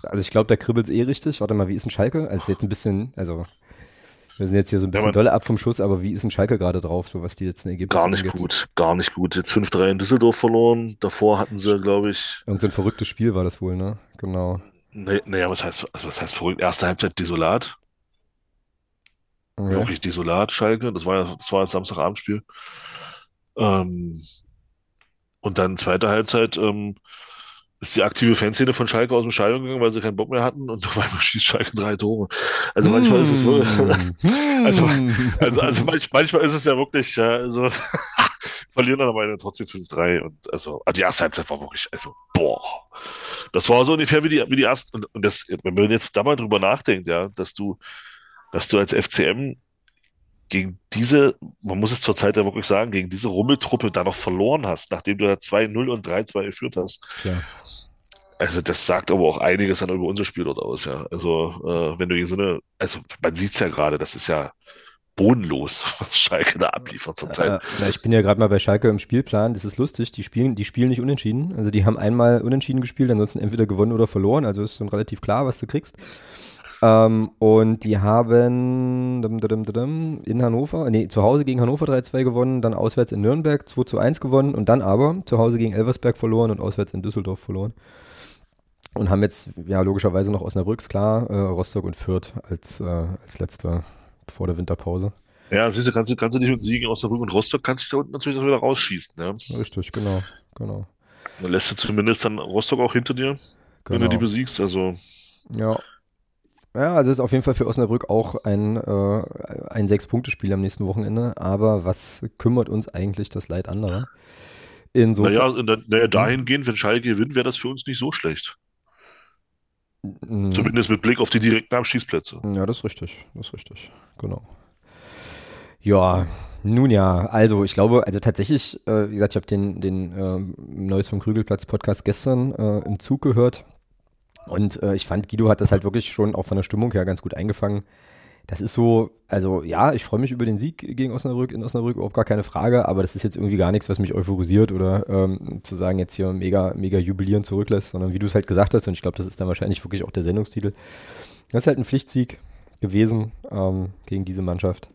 also ich glaube, da kribbelt es eh richtig. Warte mal, wie ist ein Schalke? Also ist jetzt ein bisschen, also wir sind jetzt hier so ein bisschen man- dolle ab vom Schuss, aber wie ist ein Schalke gerade drauf, so was die letzten Ergebnisse gar nicht angeht? gut, gar nicht gut. Jetzt 5-3 in Düsseldorf verloren, davor hatten sie, glaube ich, Irgend so ein verrücktes Spiel war das wohl, ne? Genau. naja, was heißt, also was heißt verrückt? Erste Halbzeit desolat, Okay. wirklich desolat, Schalke, das war ja, das war das Samstagabendspiel. Ähm, und dann zweite Halbzeit, ähm, ist die aktive Fanszene von Schalke aus dem Stadion gegangen, weil sie keinen Bock mehr hatten und auf einmal schießt Schalke drei Tore. Also manchmal ist es wirklich, Hm. also, also, also manch, manchmal ist es ja wirklich, ja, also verlieren dann aber trotzdem 5-3 und also, also die erste Halbzeit war wirklich, also, boah. Das war so ungefähr wie die, wie die erste, und, und das, wenn man jetzt da mal drüber nachdenkt, ja, dass du, dass du als FCM gegen diese, man muss es zur Zeit ja wirklich sagen, gegen diese Rummeltruppe da noch verloren hast, nachdem du da 2-0 und 3-2 geführt hast. Tja. Also das sagt aber auch einiges dann über unser Spiel dort aus, ja. Also äh, wenn du gegen so eine, also man sieht's ja gerade, das ist ja bodenlos, was Schalke da abliefert zurzeit. Na, ich bin ja gerade mal bei Schalke im Spielplan. Das ist lustig. Die spielen, die spielen nicht unentschieden. Also die haben einmal unentschieden gespielt, ansonsten entweder gewonnen oder verloren. Also ist dann relativ klar, was du kriegst. Ähm, und die haben in Hannover, nee, zu Hause gegen Hannover 3-2 gewonnen, dann auswärts in Nürnberg 2-1 gewonnen und dann aber zu Hause gegen Elversberg verloren und auswärts in Düsseldorf verloren. Und haben jetzt, ja, logischerweise noch Osnabrücks, klar, äh, Rostock und Fürth als, äh, als letzte vor der Winterpause. Ja, siehst du, kannst du, kannst du dich mit Siegen aus der Rück und Rostock kannst dich da unten natürlich auch wieder rausschießen, ne? Richtig, genau, genau. Dann lässt du zumindest dann Rostock auch hinter dir, wenn du die genau. besiegst. Also, Ja. Ja, also ist auf jeden Fall für Osnabrück auch ein, äh, ein Sechs-Punkte-Spiel am nächsten Wochenende. Aber was kümmert uns eigentlich das Leid anderer? Insofern. naja, dann, naja, dahingehend, wenn Schalke gewinnt, wäre das für uns nicht so schlecht. Mhm. Zumindest mit Blick auf die direkten Abschießplätze. Ja, das ist richtig. Das ist richtig. Genau. Ja, nun ja, also ich glaube, also tatsächlich, äh, wie gesagt, ich habe den, den ähm, Neues vom Krügelplatz Podcast gestern äh, im Zug gehört. Und äh, ich fand, Guido hat das halt wirklich schon auch von der Stimmung her ganz gut eingefangen. Das ist so, also ja, ich freue mich über den Sieg gegen Osnabrück in Osnabrück, überhaupt gar keine Frage, aber das ist jetzt irgendwie gar nichts, was mich euphorisiert oder ähm, zu sagen, jetzt hier mega, mega jubilieren zurücklässt, sondern wie du es halt gesagt hast, und ich glaube, das ist dann wahrscheinlich wirklich auch der Sendungstitel. Das ist halt ein Pflichtsieg gewesen ähm, gegen diese Mannschaft.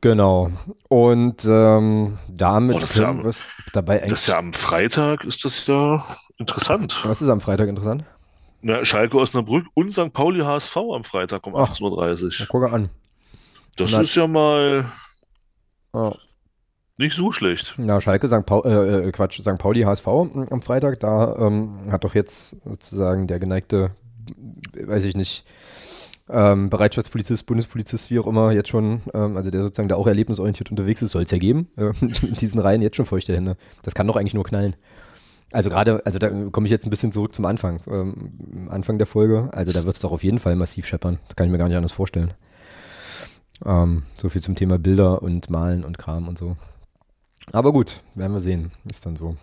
Genau. Und ähm, damit Oh, das ja am- dabei Das ist eigentlich. ja am Freitag, ist das ja interessant. Was ist am Freitag interessant? Na, Schalke Osnabrück und St. Pauli HSV am Freitag um Ach. 18.30 Na, Uhr. gucke an. Das Na- ist ja mal Oh. nicht so schlecht. Na, Schalke, St. Paul, äh, äh, Quatsch, St. Pauli, HSV am Freitag, da ähm, hat doch jetzt sozusagen der geneigte, weiß ich nicht, ähm, Bereitschaftspolizist, Bundespolizist, wie auch immer, jetzt schon, ähm, also der sozusagen da auch erlebnisorientiert unterwegs ist, soll es ja geben, äh, in diesen Reihen jetzt schon feuchte Hände. Das kann doch eigentlich nur knallen. Also gerade, also da komme ich jetzt ein bisschen zurück zum Anfang, ähm, am Anfang der Folge, also da wird es doch auf jeden Fall massiv scheppern, das kann ich mir gar nicht anders vorstellen. Ähm, so viel zum Thema Bilder und Malen und Kram und so. Aber gut, werden wir sehen. Ist dann so.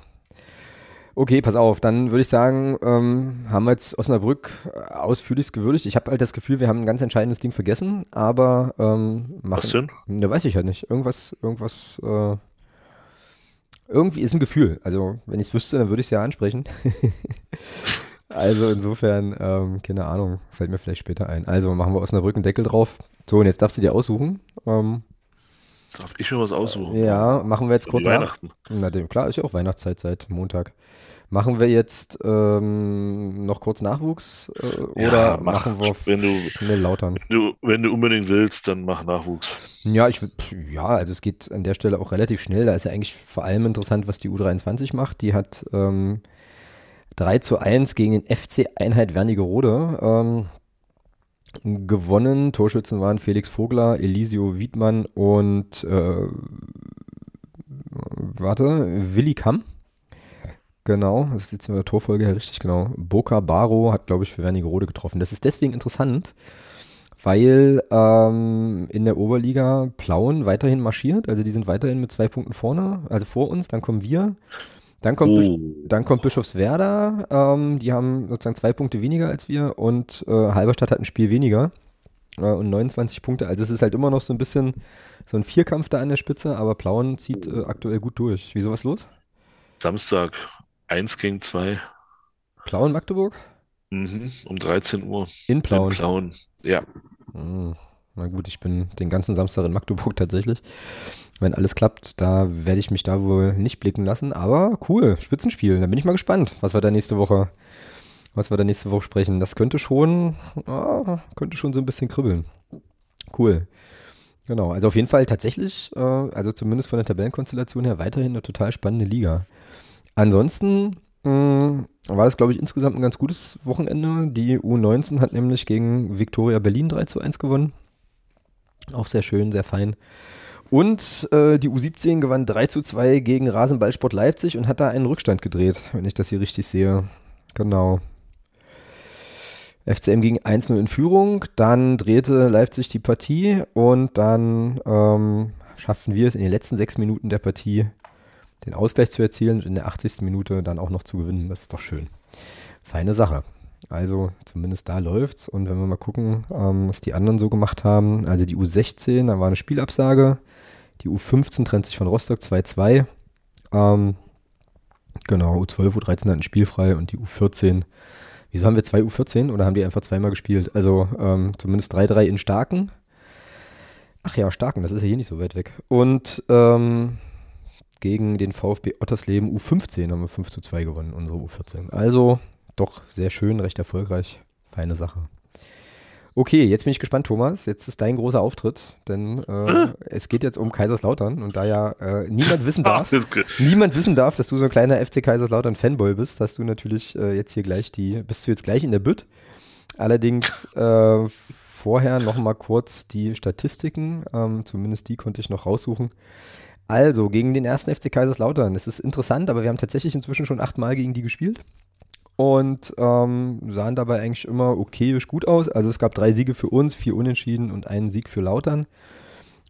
Okay, pass auf, dann würde ich sagen, ähm, haben wir jetzt Osnabrück äh, ausführlichst gewürdigt. Ich habe halt das Gefühl, wir haben ein ganz entscheidendes Ding vergessen, aber ähm, machen. Was denn? Ne, weiß ich halt nicht. Irgendwas, irgendwas, äh, irgendwie ist ein Gefühl. Also, wenn ich es wüsste, dann würde ich es ja ansprechen. also insofern, ähm, keine Ahnung, fällt mir vielleicht später ein. Also machen wir Osnabrück einen Deckel drauf. So, und jetzt darfst du dir aussuchen. Ähm, Darf ich mir was aussuchen? ja, machen wir jetzt kurz die nach. Weihnachten. Na, dem, klar, ist ja auch Weihnachtszeit seit Montag. Machen wir jetzt ähm, noch kurz Nachwuchs äh, Ja, oder mach, machen wir wenn du- schnell lautern? Wenn du, wenn du unbedingt willst, dann mach Nachwuchs. Ja, ich ja, also es geht an der Stelle auch relativ schnell. Da ist ja eigentlich vor allem interessant, was die U23 macht. Die hat ähm, 3 zu 1 gegen den FC Einheit Wernigerode ähm, gewonnen. Torschützen waren Felix Vogler, Elisio Wiedmann und äh, warte, Willi Kamm. Genau, das ist jetzt in der Torfolge her richtig genau. Boca Baro hat, glaube ich, für Wernigerode getroffen. Das ist deswegen interessant, weil ähm, in der Oberliga Plauen weiterhin marschiert. Also die sind weiterhin mit zwei Punkten vorne, also vor uns. Dann kommen wir. Dann kommt, Bisch- Oh, dann kommt Bischofswerda. Ähm, die haben sozusagen zwei Punkte weniger als wir und äh, Halberstadt hat ein Spiel weniger äh, und 29 Punkte. Also es ist halt immer noch so ein bisschen so ein Vierkampf da an der Spitze, aber Plauen zieht äh, aktuell gut durch. Wieso was los? Samstag 1 gegen 2. Plauen Magdeburg? Mhm, um 13 Uhr. In Plauen. In Plauen. Ja. Hm, Na gut, ich bin den ganzen Samstag in Magdeburg tatsächlich. Wenn alles klappt, da werde ich mich da wohl nicht blicken lassen. Aber cool, Spitzenspiel. Da bin ich mal gespannt, was wir da nächste Woche, was wir da nächste Woche sprechen. Das könnte schon, ah, könnte schon so ein bisschen kribbeln. Cool. Genau, also auf jeden Fall tatsächlich, äh, also zumindest von der Tabellenkonstellation her, weiterhin eine total spannende Liga. Ansonsten mh, war das, glaube ich, insgesamt ein ganz gutes Wochenende. Die U19 hat nämlich gegen Viktoria Berlin 3 zu 1 gewonnen. Auch sehr schön, sehr fein. Und äh, die U17 gewann 3 zu 2 gegen Rasenballsport Leipzig und hat da einen Rückstand gedreht, wenn ich das hier richtig sehe. Genau. FCM ging 1-0 in Führung, dann drehte Leipzig die Partie und dann ähm, schafften wir es in den letzten sechs Minuten der Partie den Ausgleich zu erzielen und in der 80. Minute dann auch noch zu gewinnen. Das ist doch schön. Feine Sache. Also zumindest da läuft's. Und wenn wir mal gucken, ähm, was die anderen so gemacht haben. Also die U16, da war eine Spielabsage. Die U15 trennt sich von Rostock 2-2. Ähm, genau, U12, U13 hatten spielfrei und die U14. Wieso haben wir zwei U14 oder haben die einfach zweimal gespielt? Also ähm, zumindest 3-3 in Starken. Ach ja, Starken, das ist ja hier nicht so weit weg. Und ähm, gegen den VfB Ottersleben U15 haben wir 5 zu 2 gewonnen, unsere U14. Also doch sehr schön, recht erfolgreich. Feine Sache. Okay, jetzt bin ich gespannt, Thomas. Jetzt ist dein großer Auftritt, denn äh, es geht jetzt um Kaiserslautern und da ja äh, niemand wissen darf, niemand wissen darf, dass du so ein kleiner FC Kaiserslautern Fanboy bist, hast du natürlich äh, jetzt hier gleich die, bist du jetzt gleich in der Bütt. Allerdings äh, vorher noch mal kurz die Statistiken, ähm, zumindest die konnte ich noch raussuchen. Also, gegen den ersten FC Kaiserslautern. Es ist interessant, aber wir haben tatsächlich inzwischen schon achtmal gegen die gespielt. Und ähm, sahen dabei eigentlich immer okayisch gut aus. Also es gab drei Siege für uns, vier Unentschieden und einen Sieg für Lautern.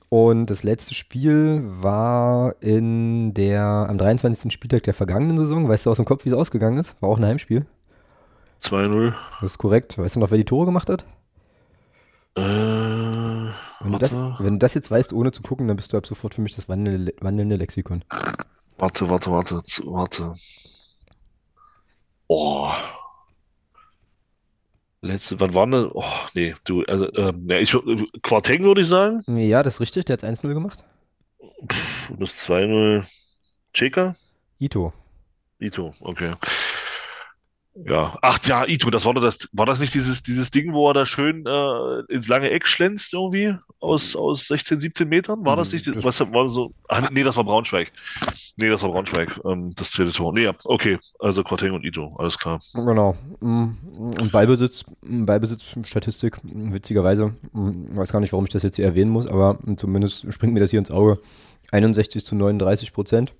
Und das letzte Spiel war in der, am 23. Spieltag der vergangenen Saison. Weißt du aus dem Kopf, wie es ausgegangen ist? War auch ein Heimspiel. 2-0. Das ist korrekt. Weißt du noch, wer die Tore gemacht hat? Äh, wenn, du das, wenn, du das, jetzt weißt, ohne zu gucken, dann bist du ab sofort für mich das wandelnde, wandelnde Lexikon. Warte, warte, warte, warte. Oh. Letzte, wann war ne? Oh, nee, du, also, ähm, ja, ich, Quarteng würde ich sagen. Ja, das ist richtig, der hat 1-0 gemacht. Pff, das 2-0. Cheka? Ito. Ito, okay. Ja, ach ja, Ito, das war das, war das nicht dieses, dieses Ding, wo er da schön äh, ins lange Eck schlänzt irgendwie aus, aus 16, 17 Metern? War das nicht? Das was war so? Ach, nee, das war Braunschweig. Nee, das war Braunschweig, ähm, das zweite Tor. Nee, ja, okay, also Quarteng und Ito, alles klar. Genau. Mm, und Ballbesitz, Ballbesitz, Statistik, witzigerweise, mm, weiß gar nicht, warum ich das jetzt hier erwähnen muss, aber zumindest springt mir das hier ins Auge. 61 zu 39 Prozent.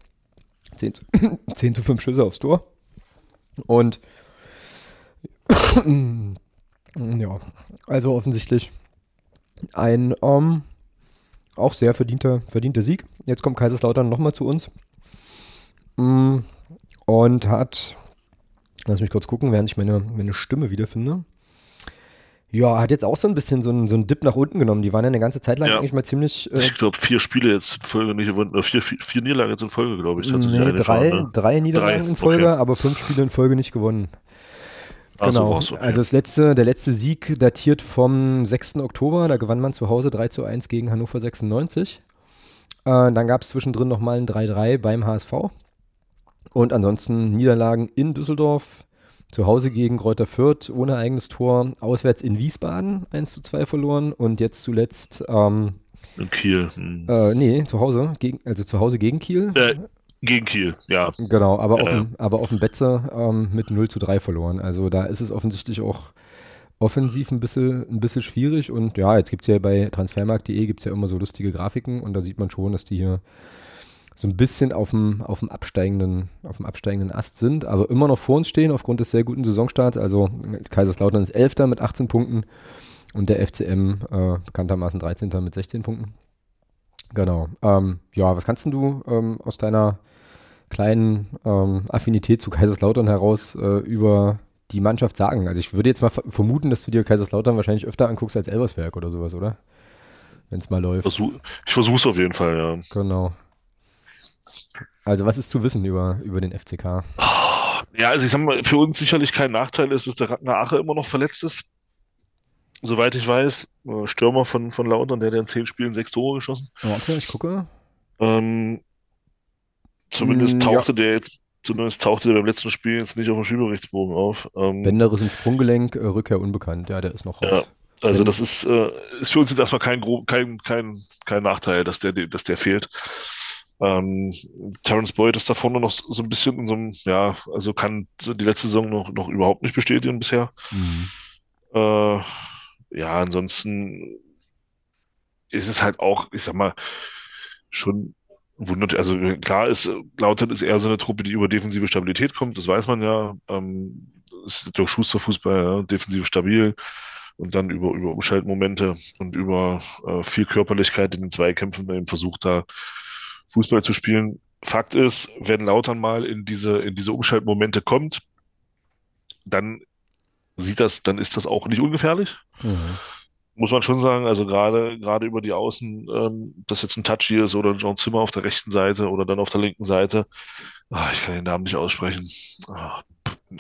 10 zu, 10 zu 5 Schüsse aufs Tor. Und ja, also offensichtlich ein ähm, auch sehr verdienter, verdienter Sieg. Jetzt kommt Kaiserslautern nochmal zu uns mm, und hat, lass mich kurz gucken, während ich meine, meine Stimme wiederfinde. Ja, hat jetzt auch so ein bisschen so einen, so einen Dip nach unten genommen. Die waren ja eine ganze Zeit lang ja. eigentlich mal ziemlich. Äh, ich glaube, vier Spiele jetzt in Folge nicht gewonnen. Äh, vier, vier, vier Niederlagen jetzt in Folge, glaube ich. Nee, drei, ne? drei Niederlagen drei, in Folge, okay. aber fünf Spiele in Folge nicht gewonnen. Genau. okay. Also das letzte, der letzte Sieg datiert vom 6. Oktober. Da gewann man zu Hause 3 zu 1 gegen Hannover 96. Äh, dann gab es zwischendrin nochmal ein 3-3 beim HSV. Und ansonsten Niederlagen in Düsseldorf, zu Hause gegen Kräuter Fürth ohne eigenes Tor, auswärts in Wiesbaden 1 zu 2 verloren und jetzt zuletzt ähm, in Kiel. Hm. Äh, nee, zu Hause, gegen, also zu Hause gegen Kiel. Äh, gegen Kiel, ja. Genau, aber, ja, auf, dem, aber auf dem Betze ähm, mit 0 zu 3 verloren. Also da ist es offensichtlich auch offensiv ein bisschen, ein bisschen schwierig. Und ja, jetzt gibt es ja bei transfermarkt.de gibt es ja immer so lustige Grafiken und da sieht man schon, dass die hier so ein bisschen auf dem, auf dem, absteigenden, auf dem absteigenden Ast sind, aber immer noch vor uns stehen aufgrund des sehr guten Saisonstarts. Also Kaiserslautern ist Elfter mit 18 Punkten und der FCM äh, bekanntermaßen 13. mit 16 Punkten. Genau. Ähm, ja, was kannst du ähm, aus deiner kleinen ähm, Affinität zu Kaiserslautern heraus äh, über die Mannschaft sagen? Also ich würde jetzt mal vermuten, dass du dir Kaiserslautern wahrscheinlich öfter anguckst als Elversberg oder sowas, oder? Wenn es mal läuft. Versuch, ich versuche es auf jeden Fall, ja. Genau. Also was ist zu wissen über, über den FCK? Ja, also ich sag mal, für uns sicherlich kein Nachteil ist, dass der Ragnar Ache immer noch verletzt ist. Soweit ich weiß, äh, Stürmer von, von Lautern, der hat in zehn Spielen sechs Tore geschossen. Warte, ich gucke. Ähm, zumindest mm, tauchte ja. der jetzt, zumindest tauchte der beim letzten Spiel jetzt nicht auf dem Spielberichtsbogen auf. Ähm, Bänderes im Sprunggelenk, äh, Rückkehr unbekannt, ja, der ist noch raus. Ja, also das ist, äh, ist für uns jetzt erstmal kein, kein, kein, kein Nachteil, dass der, dass der fehlt. Ähm, Terence Boyd ist da vorne noch so ein bisschen in so einem, ja, also kann die letzte Saison noch, noch überhaupt nicht bestätigen bisher. Mhm. Äh, ja, ansonsten ist es halt auch, ich sag mal, schon wundert, also klar ist, Lautern ist eher so eine Truppe, die über defensive Stabilität kommt, das weiß man ja. Ähm, ist durch Schusterfußball, ja, defensiv stabil und dann über, über Umschaltmomente und über äh, viel Körperlichkeit in den Zweikämpfen eben versucht da Fußball zu spielen. Fakt ist, wenn Lautern mal in diese, in diese Umschaltmomente kommt, dann sieht das, dann ist das auch nicht ungefährlich. Mhm. Muss man schon sagen, also gerade, gerade über die Außen, ähm, dass jetzt ein Touchy ist oder John Zimmer auf der rechten Seite oder dann auf der linken Seite. Ach, ich kann den Namen nicht aussprechen. Ach,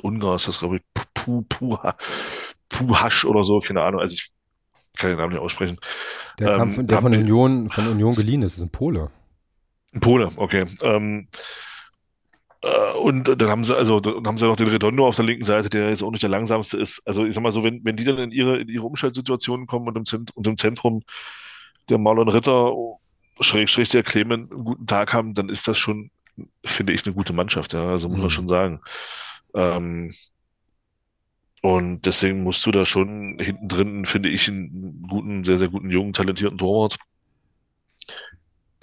Ungar ist das, glaube ich, Puh, Puh, Puhasch oder so, keine Ahnung. Also ich kann den Namen nicht aussprechen. Der, ähm, von, der von Union, von Union geliehen ist, ist ein Pole. Ein Pole, okay. Ähm, äh, und dann haben sie, also dann haben sie noch den Redondo auf der linken Seite, der jetzt auch nicht der langsamste ist. Also ich sag mal so, wenn, wenn die dann in ihre, in ihre Umschaltsituationen kommen und im, Zent und im Zentrum der Marlon Ritter, Schrägstrich der Clement einen guten Tag haben, dann ist das schon, finde ich, eine gute Mannschaft, ja. Also muss man mhm. schon sagen. Ähm, und deswegen musst du da schon hinten drin, finde ich, einen guten, sehr, sehr guten, jungen, talentierten Torwart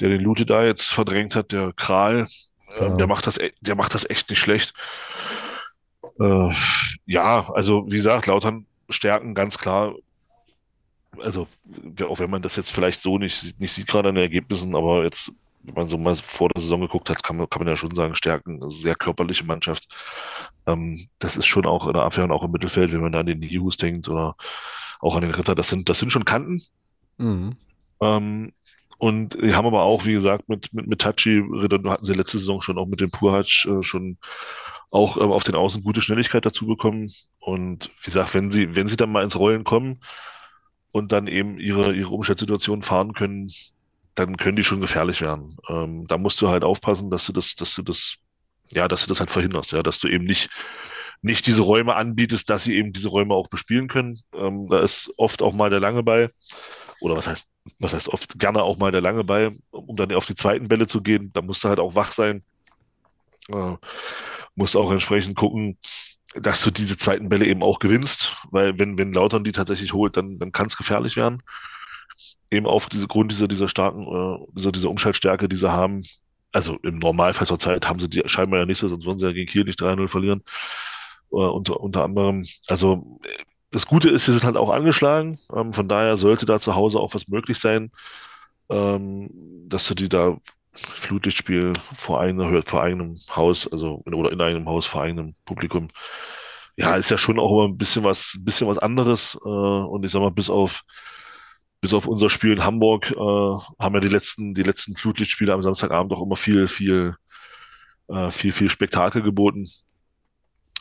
der den Lute da jetzt verdrängt hat, der Kral, genau. der macht das, e-, der macht das echt nicht schlecht. Äh, ja, also wie gesagt, Lautern Stärken ganz klar. Also auch wenn man das jetzt vielleicht so nicht, nicht sieht gerade an den Ergebnissen, aber jetzt wenn man so mal vor der Saison geguckt hat, kann man, kann man ja schon sagen, Stärken, sehr körperliche Mannschaft. Ähm, das ist schon auch in der Abwehr und auch im Mittelfeld, wenn man da an den Nihus denkt oder auch an den Ritter, das sind, das sind schon Kanten. Mhm. Ähm, und die haben aber auch, wie gesagt, mit, mit, mit Tachi, hatten sie letzte Saison schon auch mit dem Purhatsch äh, schon auch äh, auf den Außen gute Schnelligkeit dazu bekommen. Und wie gesagt, wenn sie, wenn sie dann mal ins Rollen kommen und dann eben ihre, ihre Umstellsituation fahren können, dann können die schon gefährlich werden. Ähm, da musst du halt aufpassen, dass du das, dass du das, ja, dass du das halt verhinderst, ja, dass du eben nicht, nicht diese Räume anbietest, dass sie eben diese Räume auch bespielen können. Ähm, da ist oft auch mal der Lange bei. Oder was heißt, was heißt oft gerne auch mal der Lange bei, um dann auf die zweiten Bälle zu gehen. Da musst du halt auch wach sein. Äh, musst auch entsprechend gucken, dass du diese zweiten Bälle eben auch gewinnst, weil wenn, wenn Lautern die tatsächlich holt, dann, dann kann es gefährlich werden eben auf diese Grund dieser, dieser starken, äh, dieser, dieser Umschaltstärke, die sie haben. Also im Normalfall zur Zeit haben sie die scheinbar ja nicht so, sonst würden sie ja gegen Kiel nicht 3-0 verlieren. Äh, unter, unter anderem. Also das Gute ist, sie sind halt auch angeschlagen. Ähm, von daher sollte da zu Hause auch was möglich sein, ähm, dass du die da Flutlichtspiel vor eigenem, vor eigenem Haus, also oder in einem Haus vor eigenem Publikum. Ja, ist ja schon auch immer ein bisschen was, ein bisschen was anderes. Äh, und ich sag mal, bis auf bis auf unser Spiel in Hamburg äh, haben ja die letzten, die letzten Flutlichtspiele am Samstagabend auch immer viel, viel, äh, viel, viel Spektakel geboten.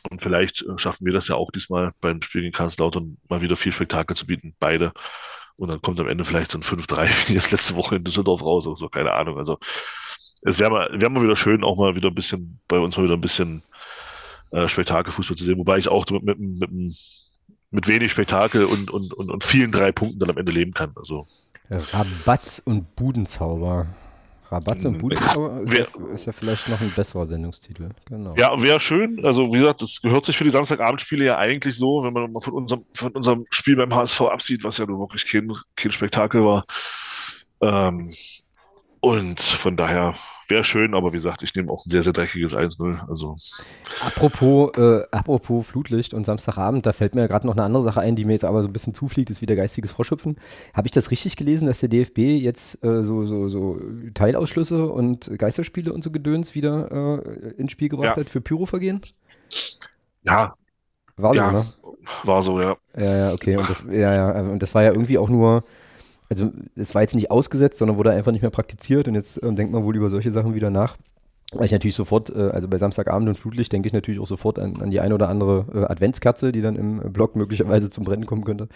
Und vielleicht äh, schaffen wir das ja auch diesmal beim Spiel gegen Karlslautern mal wieder viel Spektakel zu bieten, beide. Und dann kommt am Ende vielleicht so ein 5-3 wie jetzt letzte Woche in Düsseldorf raus oder so, keine Ahnung. Also es wäre mal, wär mal wieder schön, auch mal wieder ein bisschen, bei uns mal wieder ein bisschen äh, Spektakelfußball zu sehen, wobei ich auch mit, mit, mit, mit mit wenig Spektakel und, und, und, und vielen drei Punkten dann am Ende leben kann. Also. Rabatz und Budenzauber. Rabatz und Budenzauber ist, ja, ist, ja, vielleicht noch ein besserer Sendungstitel. Genau. Ja, wäre schön. Also wie gesagt, das gehört sich für die Samstagabendspiele ja eigentlich so, wenn man mal von unserem, von unserem Spiel beim HSV absieht, was ja nur wirklich kein, kein Spektakel war. Ähm, und von daher wäre schön, aber wie gesagt, ich nehme auch ein sehr, sehr dreckiges 1-0. Also. Apropos, äh, apropos Flutlicht und Samstagabend, da fällt mir gerade noch eine andere Sache ein, die mir jetzt aber so ein bisschen zufliegt, ist wieder geistiges Froschhüpfen. Habe ich das richtig gelesen, dass der DFB jetzt äh, so, so, so Teilausschlüsse und Geisterspiele und so Gedöns wieder äh, ins Spiel gebracht ja. hat für Pyrovergehen? Ja. War so, ja, ne? War so, ja. Ja, ja, okay. Und das, ja, ja, und das war ja irgendwie auch nur also es war jetzt nicht ausgesetzt, sondern wurde einfach nicht mehr praktiziert und jetzt äh, denkt man wohl über solche Sachen wieder nach. Weil ich natürlich sofort, äh, also bei Samstagabend und Flutlicht denke ich natürlich auch sofort an, an die eine oder andere äh, Adventskerze, die dann im Block möglicherweise zum Brennen kommen könnte.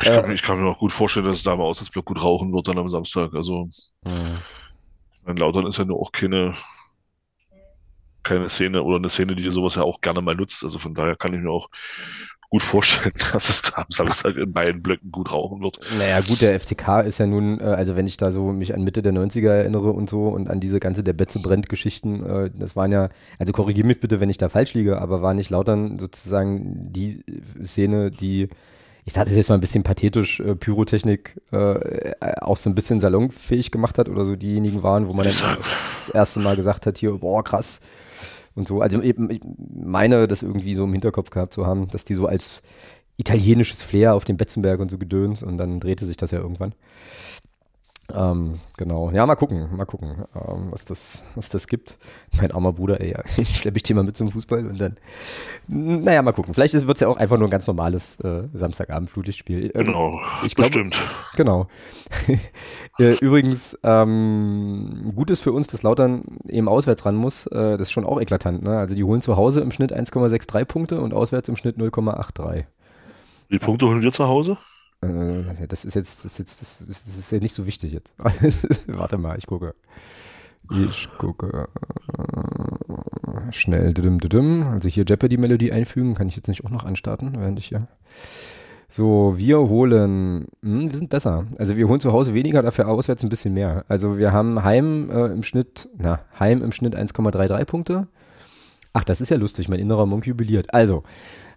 Ich kann, äh, ich kann mir auch gut vorstellen, dass es da mal aus das Block gut rauchen wird dann am Samstag. Also mhm. mein Lautern ist ja nur auch keine, keine Szene oder eine Szene, die sowas ja auch gerne mal nutzt. Also von daher kann ich mir auch gut vorstellen, dass es da am Samstag in beiden Blöcken gut rauchen wird. Naja, gut, der FCK ist ja nun, äh, also wenn ich da so mich an Mitte der 90er erinnere und so und an diese ganze der Betze brennt Geschichten, äh, das waren ja, also korrigier mich bitte, wenn ich da falsch liege, aber war nicht Lautern sozusagen die Szene, die ich sage das jetzt mal ein bisschen pathetisch, äh, Pyrotechnik äh, auch so ein bisschen salonfähig gemacht hat oder so diejenigen waren, wo man das erste Mal gesagt hat, hier, boah, krass, und so. Also ich meine, das irgendwie so im Hinterkopf gehabt zu haben, dass die so als italienisches Flair auf dem Betzenberg und so gedöns und dann drehte sich das ja irgendwann. Ähm, genau. Ja, mal gucken, mal gucken, ähm, was, das, was das gibt. Mein armer Bruder, ey, ja, schleppe ich den mal mit zum Fußball und dann, naja, mal gucken. Vielleicht wird es ja auch einfach nur ein ganz normales äh, Samstagabend-Flutlichtspiel. Ähm, genau, ich bestimmt. Glaube, genau. Äh, übrigens, ähm, gut ist für uns, dass Lautern eben auswärts ran muss. Äh, das ist schon auch eklatant. Ne? Also die holen zu Hause im Schnitt 1,63 Punkte und auswärts im Schnitt 0,83. Wie Punkte holen wir zu Hause? Äh, das ist jetzt, das ist jetzt, das ist, das ist ja nicht so wichtig jetzt. Warte mal, ich gucke. Ich gucke schnell. Also hier Jeopardy-Melodie einfügen, kann ich jetzt nicht auch noch anstarten, während ich ja. So, wir holen, hm, wir sind besser. Also wir holen zu Hause weniger, dafür auswärts ein bisschen mehr. Also wir haben Heim äh, im Schnitt, na, Heim im Schnitt 1,33 Punkte. Ach, das ist ja lustig, mein innerer Monk jubiliert. Also,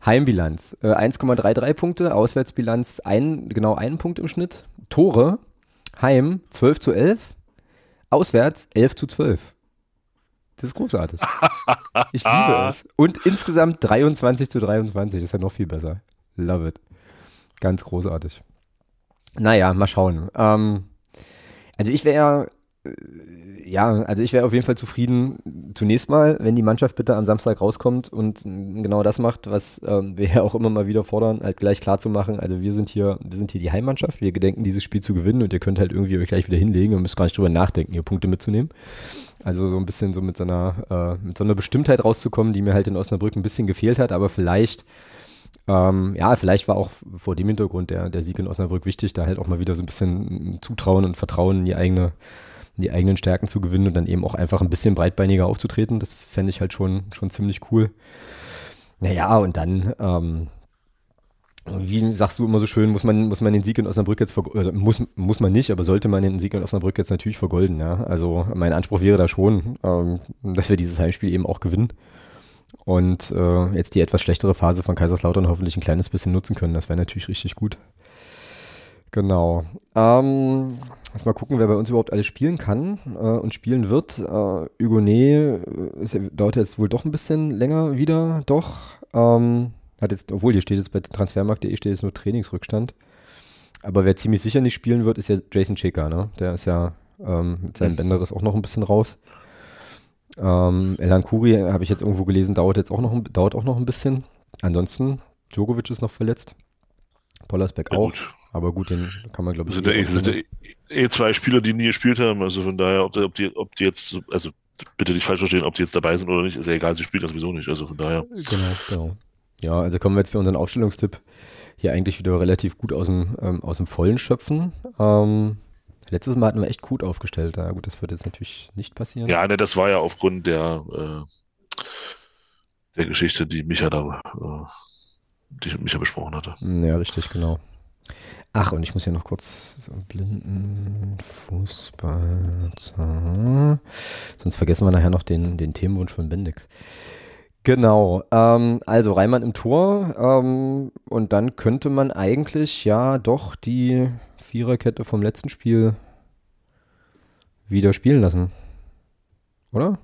Heimbilanz äh, 1,33 Punkte, Auswärtsbilanz ein, genau einen Punkt im Schnitt. Tore, Heim 12 zu 11, auswärts 11 zu 12. Das ist großartig. Ich liebe es. Und insgesamt 23 zu 23, das ist ja noch viel besser. Love it. Ganz großartig. Naja, mal schauen. Ähm, also ich wäre ja, also ich wäre auf jeden Fall zufrieden, zunächst mal, wenn die Mannschaft bitte am Samstag rauskommt und genau das macht, was ähm, wir ja auch immer mal wieder fordern, halt gleich klar zu machen. Also wir sind hier, wir sind hier die Heimmannschaft, wir gedenken dieses Spiel zu gewinnen und ihr könnt halt irgendwie euch gleich wieder hinlegen und müsst gar nicht drüber nachdenken, hier Punkte mitzunehmen. Also so ein bisschen so mit so einer, äh, mit so einer Bestimmtheit rauszukommen, die mir halt in Osnabrück ein bisschen gefehlt hat, aber vielleicht ähm, ja, vielleicht war auch vor dem Hintergrund der, der Sieg in Osnabrück wichtig, da halt auch mal wieder so ein bisschen Zutrauen und Vertrauen in die eigene, die eigenen Stärken zu gewinnen und dann eben auch einfach ein bisschen breitbeiniger aufzutreten. Das fände ich halt schon, schon ziemlich cool. Naja, und dann, ähm, wie sagst du immer so schön, muss man, muss man den Sieg in Osnabrück jetzt also muss, muss man nicht, aber sollte man den Sieg in Osnabrück jetzt natürlich vergolden, ja. Also mein Anspruch wäre da schon, ähm, dass wir dieses Heimspiel eben auch gewinnen und äh, jetzt die etwas schlechtere Phase von Kaiserslautern hoffentlich ein kleines bisschen nutzen können. Das wäre natürlich richtig gut. Genau. Ähm, mal gucken, wer bei uns überhaupt alles spielen kann äh, und spielen wird. Äh, Hugonet äh, dauert jetzt wohl doch ein bisschen länger wieder, doch. Ähm, hat jetzt, obwohl hier steht jetzt bei transfermarkt.de steht jetzt nur Trainingsrückstand. Aber wer ziemlich sicher nicht spielen wird, ist ja Jason Checker, ne? Der ist ja ähm, mit seinem Bänderriss auch noch ein bisschen raus. Ähm, Elan Kuri, habe ich jetzt irgendwo gelesen, dauert jetzt auch noch, dauert auch noch ein bisschen. Ansonsten, Djokovic ist noch verletzt. Pollersbeck ja, auch. Gut. Aber gut, den kann man, glaube ich. Sind, eh, sind eh, eh zwei Spieler, die nie gespielt haben. Also von daher, ob, ob, die, ob die jetzt, also bitte nicht falsch verstehen, ob die jetzt dabei sind oder nicht, ist ja egal, sie spielen das sowieso nicht. Also von daher. Genau, genau. Ja, also kommen wir jetzt für unseren Aufstellungstipp hier eigentlich wieder relativ gut aus dem, ähm, aus dem Vollen schöpfen. Ähm, Letztes Mal hatten wir echt gut aufgestellt. Ja, gut, das wird jetzt natürlich nicht passieren. Ja, ne, das war ja aufgrund der, äh, der Geschichte, die Micha da, äh, die Micha besprochen hatte. Ja, richtig, genau. Ach, und ich muss ja noch kurz so blinden Fußball. Sonst vergessen wir nachher noch den, den Themenwunsch von Bendix. Genau, ähm, also Reimann im Tor ähm, und dann könnte man eigentlich ja doch die Viererkette vom letzten Spiel wieder spielen lassen. Oder?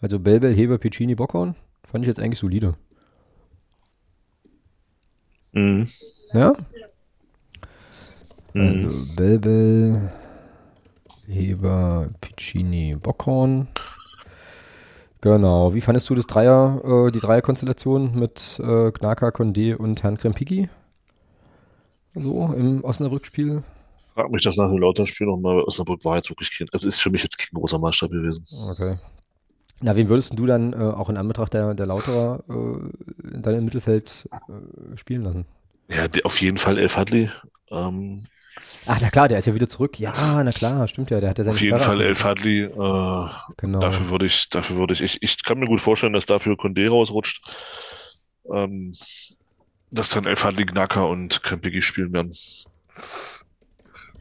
Also Belbel, Heber, Piccini, Bockhorn fand ich jetzt eigentlich solide. Mhm. Ja? Mhm. Also Belbel, Heber, Piccini, Bockhorn. Genau. Wie fandest du das Dreier, äh, die Dreierkonstellation mit äh, Gnaka, Condé und Herrn Krempiki? So im Osnabrück-Spiel? Frag mich das nach dem Lautern-Spiel nochmal. Osnabrück war jetzt wirklich kein, es ist für mich jetzt kein großer Maßstab gewesen. Okay. Na, wen würdest du dann äh, auch in Anbetracht der, der Lauterer äh, dann im Mittelfeld äh, spielen lassen? Ja, auf jeden Fall Elf Hadley. Ähm, Ach, na klar, der ist ja wieder zurück. Ja, na klar, stimmt ja. Der hat ja seine Auf jeden Fall Elf Hadley. Äh, genau. Dafür würde ich, dafür würde ich, ich, ich kann mir gut vorstellen, dass dafür Condé rausrutscht. Ähm, dass dann Elf Hadley, Knacker und Krempiki spielen werden.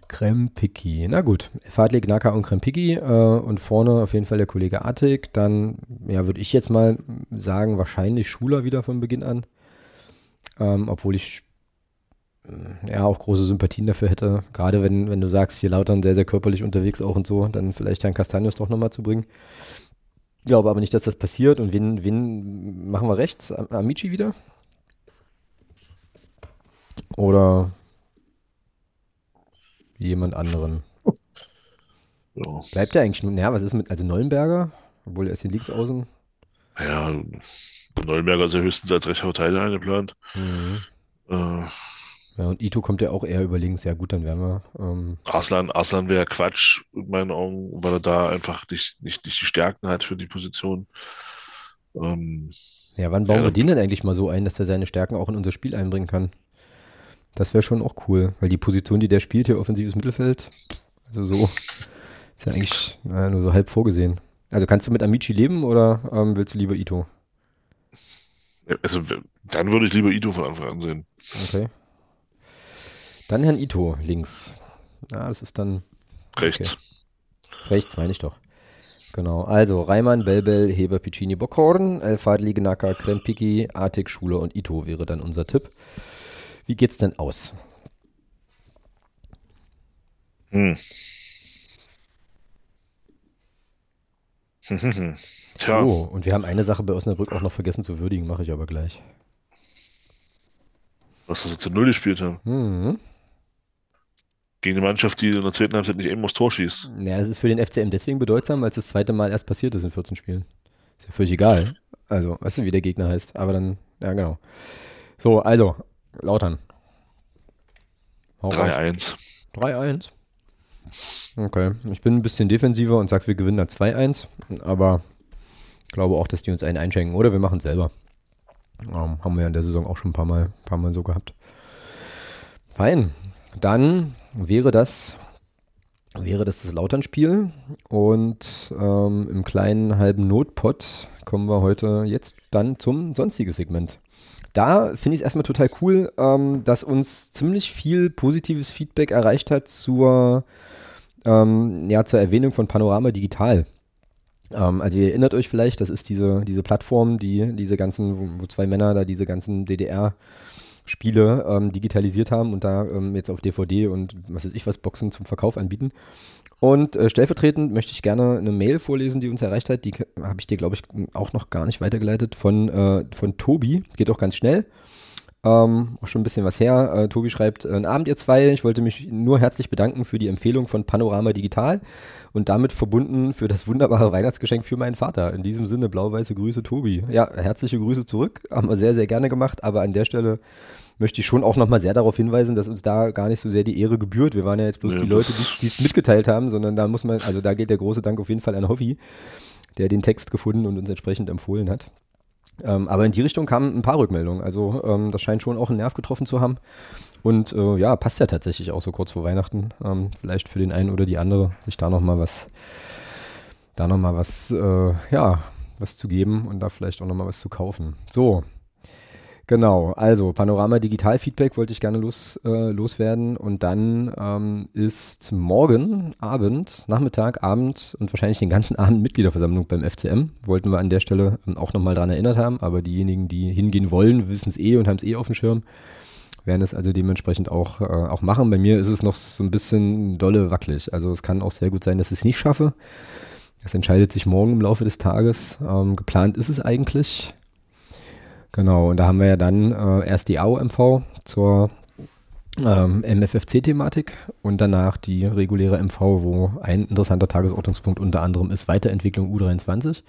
Krempiki. Na gut, Fadli, Knacker und Krempiki äh, und vorne auf jeden Fall der Kollege Attig. Dann, ja, würde ich jetzt mal sagen, wahrscheinlich Schuler wieder von Beginn an. Ähm, obwohl ich äh, ja auch große Sympathien dafür hätte. Gerade wenn, wenn du sagst, hier Lautern sehr, sehr körperlich unterwegs auch und so, dann vielleicht Herrn Castanius doch nochmal zu bringen. Ich glaube aber nicht, dass das passiert. Und wen, wen machen wir rechts? Amici wieder? Oder jemand anderen? Ja. Bleibt er eigentlich nur, naja, was ist mit, also Neuenberger? Obwohl er ist hier links außen. Ja, Neuenberger ist ja höchstens als rechter Verteidiger eingeplant. Mhm. Äh, ja, und Ito kommt ja auch eher über links. Ja, gut, dann wären wir. Ähm, Arslan, Arslan wäre Quatsch, in meinen Augen, weil er da einfach nicht, nicht, nicht die Stärken hat für die Position. Ähm, ja, wann bauen ja, wir den denn eigentlich mal so ein, dass er seine Stärken auch in unser Spiel einbringen kann? Das wäre schon auch cool, weil die Position, die der spielt, hier offensives Mittelfeld, also so, ist ja eigentlich äh, nur so halb vorgesehen. Also kannst du mit Amici leben oder ähm, willst du lieber Ito? Also dann würde ich lieber Ito von Anfang an sehen. Okay. Dann Herrn Ito links. Ja, das ist dann. Rechts. Okay. Rechts, meine ich doch. Genau. Also Reimann, Belbel, Heber, Piccini, Bockhorn, Elfadli, Gnaka, Krempiki, Artik, Schuler und Ito wäre dann unser Tipp. Wie geht's denn aus? Hm. Tja. Oh, und wir haben eine Sache bei Osnabrück auch noch vergessen zu würdigen, mache ich aber gleich. Was, dass wir zu Null gespielt haben? Mhm. gegen eine Mannschaft, die in der zweiten Halbzeit nicht eben aufs Tor schießt. Ja, das ist für den FCM deswegen bedeutsam, weil es das zweite Mal erst passiert ist in 14 Spielen. Ist ja völlig egal. Also, weißt du, wie der Gegner heißt. Aber dann, ja, genau. So, also, Lautern. 3-1. 3-1. Okay. Ich bin ein bisschen defensiver und sage, wir gewinnen da 2-1. Aber glaube auch, dass die uns einen einschenken. Oder wir machen es selber. Ähm, haben wir ja in der Saison auch schon ein paar Mal, paar Mal so gehabt. Fein. Dann wäre das, wäre das das Lautern-Spiel. Und ähm, im kleinen halben Notpot kommen wir heute jetzt dann zum sonstigen Segment. Da finde ich es erstmal total cool, ähm, dass uns ziemlich viel positives Feedback erreicht hat zur, ähm, ja, zur Erwähnung von Panorama Digital. Ähm, also ihr erinnert euch vielleicht, das ist diese, diese Plattform, die diese ganzen, wo, wo zwei Männer da diese ganzen DDR- Spiele ähm, digitalisiert haben und da ähm, jetzt auf DVD und was weiß ich was Boxen zum Verkauf anbieten. Und äh, stellvertretend möchte ich gerne eine Mail vorlesen, die uns erreicht hat. Die habe ich dir, glaube ich, auch noch gar nicht weitergeleitet von, äh, von Tobi. Geht auch ganz schnell. Ähm, auch schon ein bisschen was her. Äh, Tobi schreibt, äh, Abend ihr zwei, ich wollte mich nur herzlich bedanken für die Empfehlung von Panorama Digital und damit verbunden für das wunderbare Weihnachtsgeschenk für meinen Vater. In diesem Sinne, blau-weiße Grüße, Tobi. Ja, herzliche Grüße zurück. Haben wir sehr, sehr gerne gemacht, aber an der Stelle möchte ich schon auch nochmal sehr darauf hinweisen, dass uns da gar nicht so sehr die Ehre gebührt. Wir waren ja jetzt bloß ja. die Leute, die es mitgeteilt haben, sondern da muss man, also da geht der große Dank auf jeden Fall an Hoffi, der den Text gefunden und uns entsprechend empfohlen hat. Ähm, aber in die Richtung kamen ein paar Rückmeldungen. Also ähm, das scheint schon auch einen Nerv getroffen zu haben. Und äh, ja, passt ja tatsächlich auch so kurz vor Weihnachten. Ähm, vielleicht für den einen oder die andere, sich da nochmal was, da nochmal was, äh, ja, was zu geben und da vielleicht auch nochmal was zu kaufen. So, Genau, also Panorama Digital Feedback wollte ich gerne los, äh, loswerden und dann ähm, ist morgen Abend, Nachmittag, Abend und wahrscheinlich den ganzen Abend Mitgliederversammlung beim FCM. Wollten wir an der Stelle ähm, auch nochmal daran erinnert haben, aber diejenigen, die hingehen wollen, wissen es eh und haben es eh auf dem Schirm, werden es also dementsprechend auch, äh, auch machen. Bei mir ist es noch so ein bisschen dolle wackelig. Also es kann auch sehr gut sein, dass ich es nicht schaffe. Es entscheidet sich morgen im Laufe des Tages. Ähm, geplant ist es eigentlich. Genau, und da haben wir ja dann äh, erst die AOMV zur ähm, MFFC-Thematik und danach die reguläre MV, wo ein interessanter Tagesordnungspunkt unter anderem ist Weiterentwicklung U23.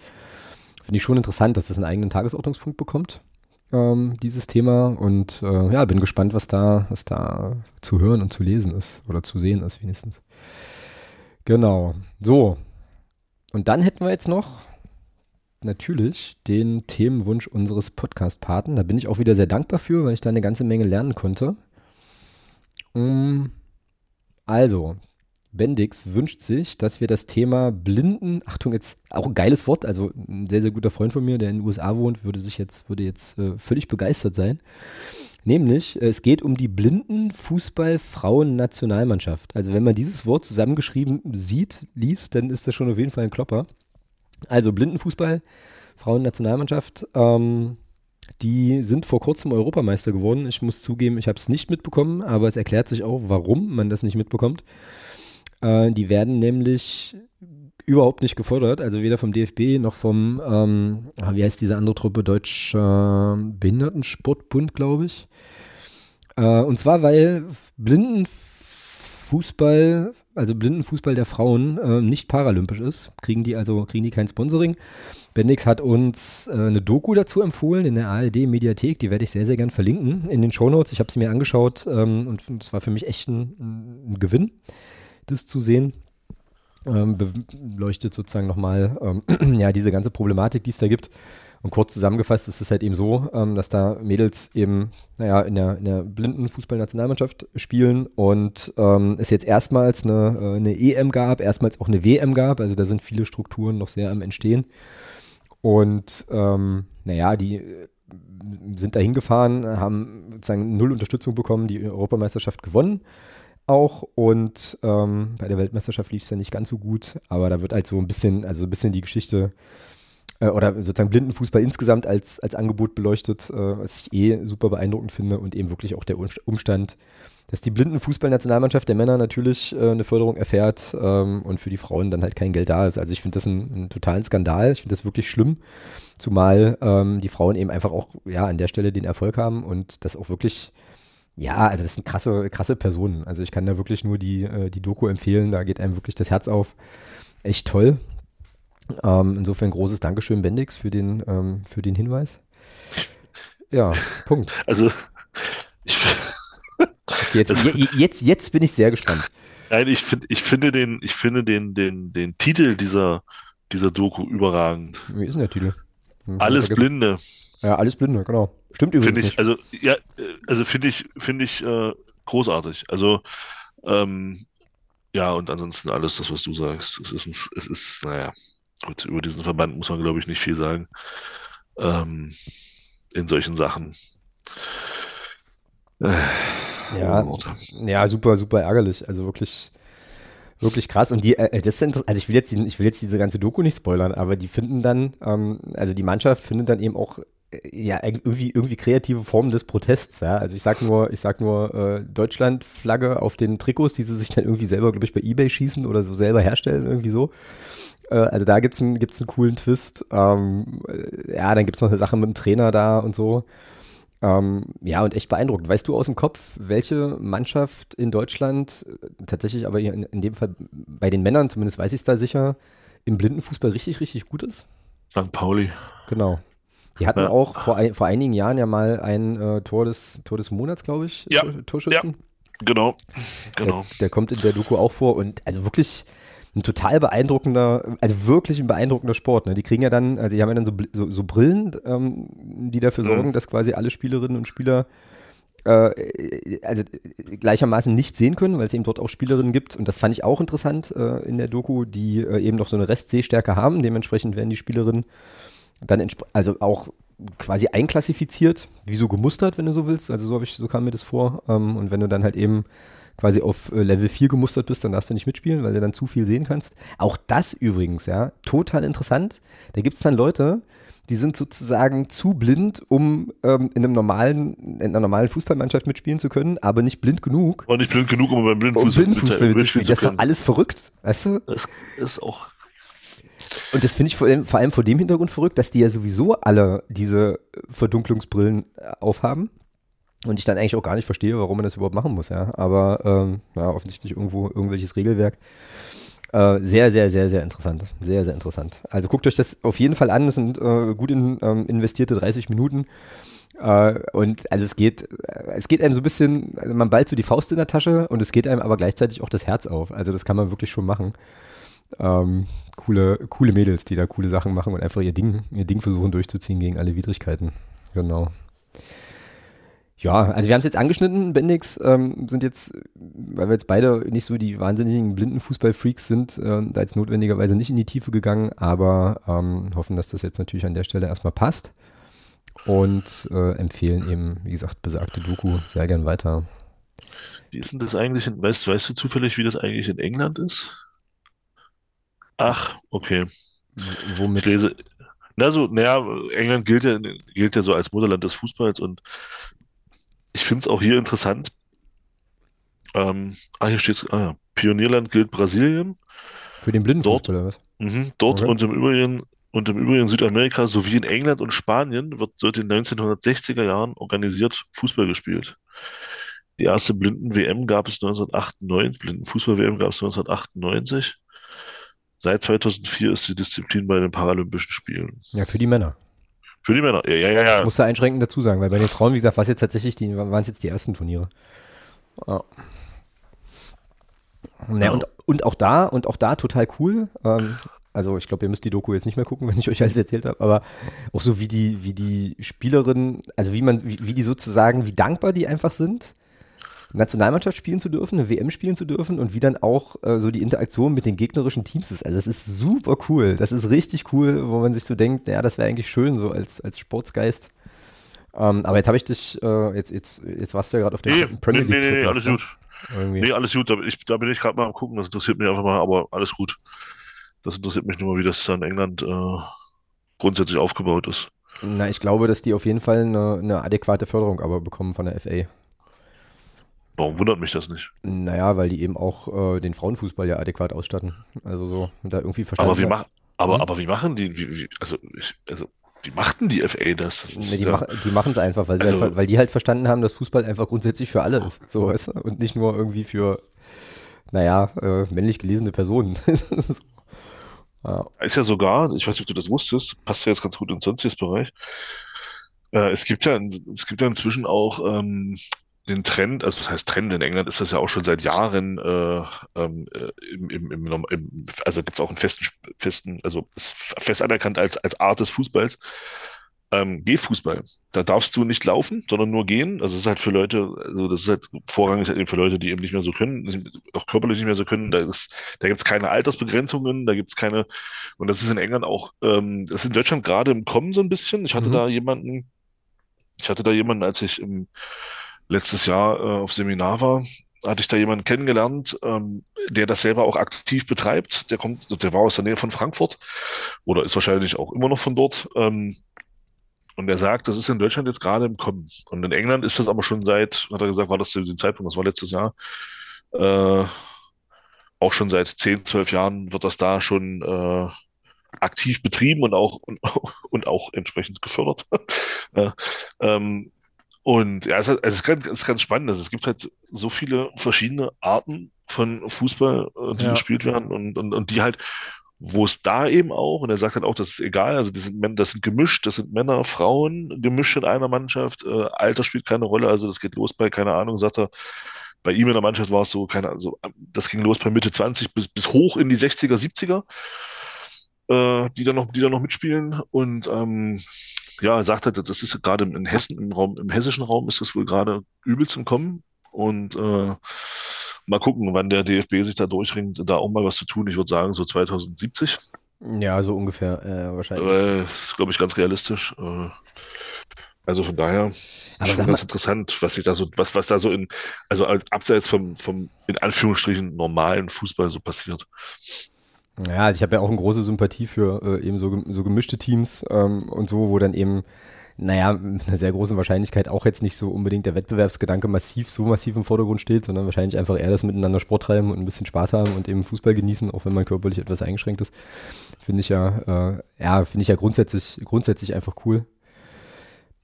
Finde ich schon interessant, dass das einen eigenen Tagesordnungspunkt bekommt, ähm, dieses Thema. Und äh, ja, bin gespannt, was da, was da zu hören und zu lesen ist oder zu sehen ist wenigstens. Genau. So. Und dann hätten wir jetzt noch natürlich den Themenwunsch unseres Podcast-Paten. Da bin ich auch wieder sehr dankbar für, weil ich da eine ganze Menge lernen konnte. Mm, also, Bendix wünscht sich, dass wir das Thema Blinden, Achtung, jetzt auch ein geiles Wort, also ein sehr, sehr guter Freund von mir, der in den USA wohnt, würde sich jetzt, würde jetzt äh, völlig begeistert sein. Nämlich, es geht um die Blinden-Fußball-Frauen-Nationalmannschaft. Also, wenn man dieses Wort zusammengeschrieben sieht, liest, dann ist das schon auf jeden Fall ein Klopper. Also Blindenfußball, Frauennationalmannschaft, ähm, die sind vor kurzem Europameister geworden. Ich muss zugeben, ich habe es nicht mitbekommen, aber es erklärt sich auch, warum man das nicht mitbekommt. Äh, die werden nämlich überhaupt nicht gefordert, also weder vom DFB noch vom, ähm, ah, wie heißt diese andere Truppe, Deutscher Behindertensportbund, glaube ich. Äh, und zwar, weil Blindenfußball also Blindenfußball der Frauen, äh, nicht paralympisch ist, kriegen die also kriegen die kein Sponsoring. Bendix hat uns äh, eine Doku dazu empfohlen in der ARD Mediathek, die werde ich sehr, sehr gern verlinken in den Shownotes. Ich habe sie mir angeschaut ähm, und es war für mich echt ein, ein Gewinn, das zu sehen. Ähm, beleuchtet sozusagen nochmal ähm, ja, diese ganze Problematik, die es da gibt. Und kurz zusammengefasst ist es halt eben so, ähm, dass da Mädels eben, naja, in der, in der blinden Fußballnationalmannschaft spielen und ähm, es jetzt erstmals eine, äh, eine EM gab, erstmals auch eine WM gab, also da sind viele Strukturen noch sehr am Entstehen. Und ähm, naja, die äh, sind da hingefahren, haben sozusagen null Unterstützung bekommen, die Europameisterschaft gewonnen auch und ähm, bei der Weltmeisterschaft lief es ja nicht ganz so gut, aber da wird halt so ein bisschen, also ein bisschen die Geschichte äh, oder sozusagen Blindenfußball insgesamt als, als Angebot beleuchtet, äh, was ich eh super beeindruckend finde und eben wirklich auch der Umstand, dass die Blindenfußballnationalmannschaft der Männer natürlich äh, eine Förderung erfährt ähm, und für die Frauen dann halt kein Geld da ist. Also ich finde das einen, einen totalen Skandal. Ich finde das wirklich schlimm, zumal ähm, die Frauen eben einfach auch ja an der Stelle den Erfolg haben und das auch wirklich Ja, also das sind krasse, krasse Personen. Also ich kann da wirklich nur die, äh, die Doku empfehlen. Da geht einem wirklich das Herz auf. Echt toll. Ähm, insofern großes Dankeschön, Bendix, für den, ähm, für den Hinweis. Ja, Punkt. Also, ich, okay, jetzt, also, jetzt, jetzt bin ich sehr gespannt. Nein, ich, find, ich finde den, ich finde den, den, den Titel dieser, dieser Doku überragend. Wie ist denn der Titel? Hm, alles Blinde. Ja, alles Blinde, genau. Stimmt übrigens. Finde ich, also, ja, also finde ich, finde ich äh, großartig. Also, ähm, ja, und ansonsten alles das, was du sagst. Es ist, es ist, naja, gut, über diesen Verband muss man, glaube ich, nicht viel sagen. Ähm, in solchen Sachen. Äh, ja, ja, super, super ärgerlich. Also wirklich, wirklich krass. Und die, äh, das ist also ich will jetzt, die, ich will jetzt diese ganze Doku nicht spoilern, aber die finden dann, ähm, also die Mannschaft findet dann eben auch ja irgendwie irgendwie kreative Formen des Protests. Ja, also ich sag nur, ich sag nur äh, Deutschland-Flagge auf den Trikots, die sie sich dann irgendwie selber, glaube ich, bei eBay schießen oder so selber herstellen irgendwie so. Äh, also da gibt's einen, gibt's einen coolen Twist. Ähm, ja, dann gibt's noch eine Sache mit dem Trainer da und so. Ähm, ja, und echt beeindruckend. Weißt du aus dem Kopf, welche Mannschaft in Deutschland, äh, tatsächlich aber in, in dem Fall bei den Männern, zumindest weiß ich es da sicher, im Blindenfußball richtig, richtig gut ist? St. Pauli. Genau. Die hatten ja. auch vor, ein, vor einigen Jahren ja mal ein äh, Tor, des, Tor des Monats, glaube ich, ja. Torschützen. Ja. Genau, genau. Der, der, kommt in der Doku auch vor und also wirklich ein total beeindruckender, also wirklich ein beeindruckender Sport. Ne? Die kriegen ja dann, also die haben ja dann so, so, so Brillen, ähm, die dafür mhm. sorgen, mhm. dass quasi alle Spielerinnen und Spieler äh, also gleichermaßen nicht sehen können, weil es eben dort auch Spielerinnen gibt. Und das fand ich auch interessant äh, in der Doku, die äh, eben noch so eine Restsehstärke haben. Dementsprechend werden die Spielerinnen dann also auch quasi einklassifiziert, wie so gemustert, wenn du so willst. Also so habe ich, so kam mir das vor. Ähm, und wenn du dann halt eben quasi auf äh, Level 4 gemustert bist, dann darfst du nicht mitspielen, weil du dann zu viel sehen kannst. Auch das übrigens, ja, total interessant. Da gibt es dann Leute, die sind sozusagen zu blind, um ähm, in einem normalen, in einer normalen Fußballmannschaft mitspielen zu können, aber nicht blind genug. Aber nicht blind genug, um beim Blindenfußball, um Blindenfußball mitzuspielen. Das ist doch alles verrückt, weißt du? Das ist auch. Und das finde ich vor allem, vor allem vor dem Hintergrund verrückt, dass die ja sowieso alle diese Verdunklungsbrillen äh, aufhaben. Und ich dann eigentlich auch gar nicht verstehe, warum man das überhaupt machen muss, ja. Aber ähm, ja, offensichtlich irgendwo irgendwelches Regelwerk. Äh, sehr, sehr, sehr, sehr interessant. Sehr, sehr interessant. Also guckt euch das auf jeden Fall an. Es sind äh, gut in, ähm, investierte 30 Minuten. Äh, und also es geht, äh, es geht einem so ein bisschen, also man ballt so die Faust in der Tasche und es geht einem aber gleichzeitig auch das Herz auf. Also das kann man wirklich schon machen. Ähm, coole, coole Mädels, die da coole Sachen machen und einfach ihr Ding, ihr Ding versuchen durchzuziehen gegen alle Widrigkeiten. Genau. Ja, also wir haben es jetzt angeschnitten, Bendix, ähm, sind jetzt, weil wir jetzt beide nicht so die wahnsinnigen blinden Fußballfreaks sind, äh, da jetzt notwendigerweise nicht in die Tiefe gegangen, aber ähm, hoffen, dass das jetzt natürlich an der Stelle erstmal passt und äh, empfehlen eben, wie gesagt, besagte Doku sehr gern weiter. Wie ist denn das eigentlich, in, weißt, weißt du zufällig, wie das eigentlich in England ist? Ach, okay. Womit? Ich lese, na so, naja, England gilt ja, gilt ja so als Mutterland des Fußballs und ich finde es auch hier interessant. Ähm, ah, hier steht ah, Pionierland gilt Brasilien. Für den Blindenfußball oder was? Mh, dort okay. und im Übrigen und im Übrigen Südamerika sowie in England und Spanien wird seit den 1960er Jahren organisiert Fußball gespielt. Die erste Blinden-WM gab es 1998, Blinden-Fußball-WM gab es 1998. Seit 2004 ist die Disziplin bei den Paralympischen Spielen. Ja, für die Männer. Für die Männer, ja, ja, ja. Das musst du einschränkend dazu sagen, weil bei den Frauen, wie gesagt, was jetzt tatsächlich, die waren es jetzt die ersten Turniere. Ja. Ja, und, und auch da, und auch da total cool. Ähm, also ich glaube, ihr müsst die Doku jetzt nicht mehr gucken, wenn ich euch alles erzählt habe, aber auch so wie die, wie die Spielerinnen, also wie man, wie, wie die sozusagen, wie dankbar die einfach sind Nationalmannschaft spielen zu dürfen, eine WM spielen zu dürfen und wie dann auch äh, so die Interaktion mit den gegnerischen Teams ist. Also es ist super cool. Das ist richtig cool, wo man sich so denkt, ja, das wäre eigentlich schön, so als, als Sportsgeist. Ähm, aber jetzt habe ich dich, äh, jetzt, jetzt, jetzt warst du ja gerade auf der nee, Premier League. Nee, nee, nee, alles ne? gut. Irgendwie. Nee, alles gut. Da, ich, da bin ich gerade mal am gucken, das interessiert mich einfach mal, aber alles gut. Das interessiert mich nur mal, wie das dann in England äh, grundsätzlich aufgebaut ist. Na, ich glaube, dass die auf jeden Fall eine, eine adäquate Förderung aber bekommen von der FA. Warum wundert mich das nicht? Naja, weil die eben auch äh, den Frauenfußball ja adäquat ausstatten. Also so, da irgendwie verstanden. Aber wie, mach, aber, hm? aber wie machen die, wie, wie, also, ich, also wie machten die FA das? das ist, nee, die, ja, mach, die machen es einfach, weil, also, einfach, weil die halt verstanden haben, dass Fußball einfach grundsätzlich für alle ist. So, weißt du? Und nicht nur irgendwie für, naja, äh, männlich gelesene Personen. so. ja. Ist ja sogar, ich weiß nicht, ob du das wusstest, passt ja jetzt ganz gut ins sonstiges Bereich. Äh, es gibt ja, es gibt ja inzwischen auch ähm, den Trend, also das heißt Trend in England ist das ja auch schon seit Jahren, äh, ähm, äh, im, im, im, im, also gibt es auch einen festen, festen, also ist fest anerkannt als, als Art des Fußballs. Ähm, Gehfußball. Da darfst du nicht laufen, sondern nur gehen. Also es ist halt für Leute, also das ist halt vorrangig halt eben für Leute, die eben nicht mehr so können, auch körperlich nicht mehr so können. Da ist, da gibt es keine Altersbegrenzungen, da gibt es keine, und das ist in England auch, ähm, das ist in Deutschland gerade im Kommen so ein bisschen. Ich hatte mhm. da jemanden, ich hatte da jemanden, als ich im letztes Jahr äh, auf Seminar war, hatte ich da jemanden kennengelernt, ähm, der das selber auch aktiv betreibt. Der kommt, der war aus der Nähe von Frankfurt oder ist wahrscheinlich auch immer noch von dort. Ähm, und er sagt, das ist in Deutschland jetzt gerade im Kommen. Und in England ist das aber schon seit, hat er gesagt, war das zu dem Zeitpunkt, das war letztes Jahr, äh, auch schon seit 10, 12 Jahren wird das da schon äh, aktiv betrieben und auch und, und auch entsprechend gefördert. äh, ähm, und ja, es, ist ganz, es ist ganz spannend. Also es gibt halt so viele verschiedene Arten von Fußball, äh, die ja. gespielt werden und, und, und die halt, wo es da eben auch, und er sagt halt auch, das ist egal, also das sind, das sind gemischt, das sind Männer, Frauen gemischt in einer Mannschaft, äh, Alter spielt keine Rolle, also das geht los bei, keine Ahnung, sagt er, bei ihm in der Mannschaft war es so, keine Ahnung, so, das ging los bei Mitte 20 bis, bis hoch in die 60er, 70er, äh, die da noch, die da noch mitspielen und ähm, ja, er sagt halt, das ist gerade in Hessen, im Raum, im hessischen Raum ist das wohl gerade übelst im Kommen. Und äh, mal gucken, wann der DFB sich da durchringt, da auch mal was zu tun. Ich würde sagen, so 2070. Ja, so ungefähr äh, wahrscheinlich. Äh, ist, glaube ich, ganz realistisch. Äh, also von daher Aber schon ganz interessant, was sich da so, was, was da so in, also abseits vom, vom in Anführungsstrichen normalen Fußball so passiert. Ja, also ich habe ja auch eine große Sympathie für äh, eben so, so gemischte Teams ähm, und so, wo dann eben, naja, mit einer sehr großen Wahrscheinlichkeit auch jetzt nicht so unbedingt der Wettbewerbsgedanke massiv, so massiv im Vordergrund steht, sondern wahrscheinlich einfach eher das miteinander Sport treiben und ein bisschen Spaß haben und eben Fußball genießen, auch wenn man körperlich etwas eingeschränkt ist. Finde ich ja, äh, ja, finde ich ja grundsätzlich, grundsätzlich einfach cool.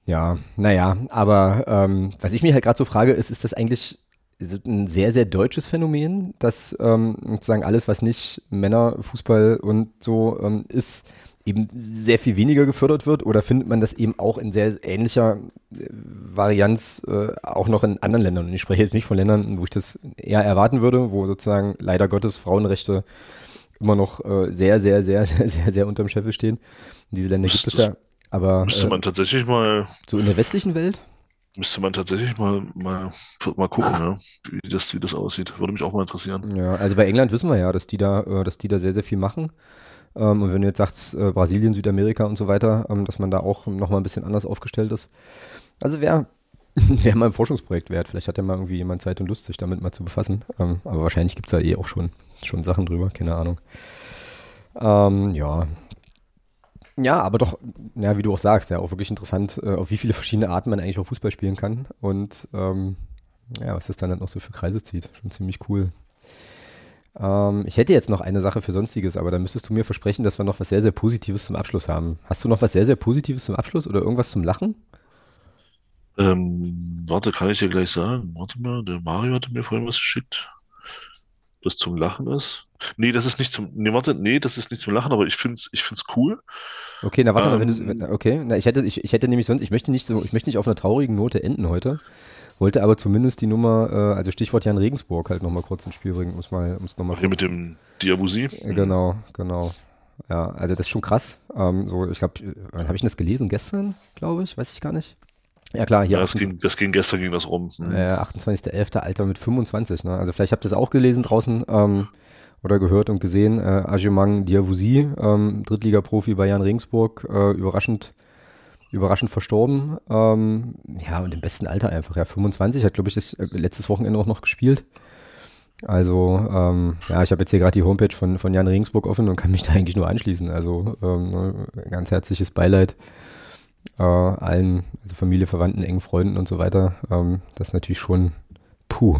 Ja, naja, aber ähm, was ich mir halt gerade so frage, ist, ist das eigentlich ein sehr, sehr deutsches Phänomen, dass ähm, sozusagen alles, was nicht Männerfußball und so ähm, ist, eben sehr viel weniger gefördert wird? Oder findet man das eben auch in sehr ähnlicher äh, Varianz äh, auch noch in anderen Ländern? Und ich spreche jetzt nicht von Ländern, wo ich das eher erwarten würde, wo sozusagen leider Gottes Frauenrechte immer noch äh, sehr, sehr, sehr, sehr, sehr, sehr unterm Scheffel stehen. Und diese Länder gibt es ja. Aber, müsste man äh, tatsächlich mal. So in der westlichen Welt? Müsste man tatsächlich mal, mal, mal gucken, ne? wie, das, wie das aussieht. Würde mich auch mal interessieren. Ja, also bei England wissen wir ja, dass die da, äh, dass die da sehr, sehr viel machen. Ähm, und wenn du jetzt sagst, äh, Brasilien, Südamerika und so weiter, ähm, dass man da auch nochmal ein bisschen anders aufgestellt ist. Also wäre wär mal ein Forschungsprojekt wert. Vielleicht hat ja mal irgendwie jemand Zeit und Lust, sich damit mal zu befassen. Ähm, aber wahrscheinlich gibt es da eh auch schon, schon Sachen drüber, keine Ahnung. ja, ja, aber doch, ja, wie du auch sagst, ja, auch wirklich interessant, äh, auf wie viele verschiedene Arten man eigentlich auch Fußball spielen kann und ähm, ja, was das dann halt noch so für Kreise zieht. Schon ziemlich cool. Ähm, ich hätte jetzt noch eine Sache für Sonstiges, aber da müsstest du mir versprechen, dass wir noch was sehr, sehr Positives zum Abschluss haben. Hast du noch was sehr, sehr Positives zum Abschluss oder irgendwas zum Lachen? Ähm, warte, kann ich dir gleich sagen. Warte mal, der Mario hatte mir vorhin was geschickt, das zum Lachen ist. Nee, das ist nicht zum, nee, warte, nee, das ist nicht zum Lachen, aber ich finde es ich find's cool. Okay, na warte ähm, mal, wenn du, ähm, okay, na, ich hätte, ich, ich hätte nämlich sonst, ich möchte nicht so, ich möchte nicht auf einer traurigen Note enden heute, wollte aber zumindest die Nummer, äh, also Stichwort Jan Regensburg halt nochmal kurz ins Spiel bringen, um es mal, um es nochmal Hier mit dem Diabusi. Äh, genau, genau. Ja, also das ist schon krass. Ähm, so, ich glaube, wann habe ich das gelesen? Gestern, glaube ich, weiß ich gar nicht. Ja klar, hier. Ja, das, ging, das ging gestern ging das rum. Mhm. Äh, 28.11. Alter mit 25. Ne? Also vielleicht habt ihr es auch gelesen draußen ähm, oder gehört und gesehen. Äh, Ajumang Diawusi, ähm, Drittliga-Profi bei Jan Regensburg, äh, überraschend, überraschend verstorben. Ähm, ja, und im besten Alter einfach. Ja, 25, hat glaube ich das äh, letztes Wochenende auch noch gespielt. Also, ähm, ja, ich habe jetzt hier gerade die Homepage von, von Jan Regensburg offen und kann mich da eigentlich nur anschließen. Also, ähm, ne, ganz herzliches Beileid äh, allen, also Familie, Verwandten, engen Freunden und so weiter. Ähm, das ist natürlich schon puh.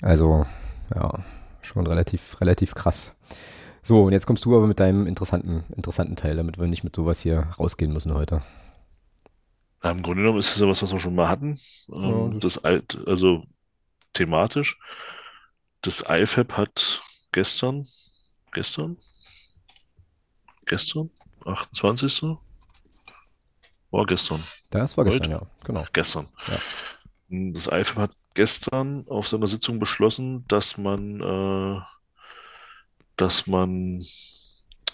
Also, ja, schon relativ, relativ krass. So, und jetzt kommst du aber mit deinem interessanten, interessanten Teil, damit wir nicht mit sowas hier rausgehen müssen heute. Na, Im Grunde genommen ist es ja was, was wir schon mal hatten. Ähm, Ja, das alt, also thematisch. Das IFAB hat gestern, gestern, gestern, 28. War gestern, Das war gestern, heute, ja, genau. gestern. Ja. Das IFAB hat gestern auf seiner Sitzung beschlossen, dass man, äh, dass man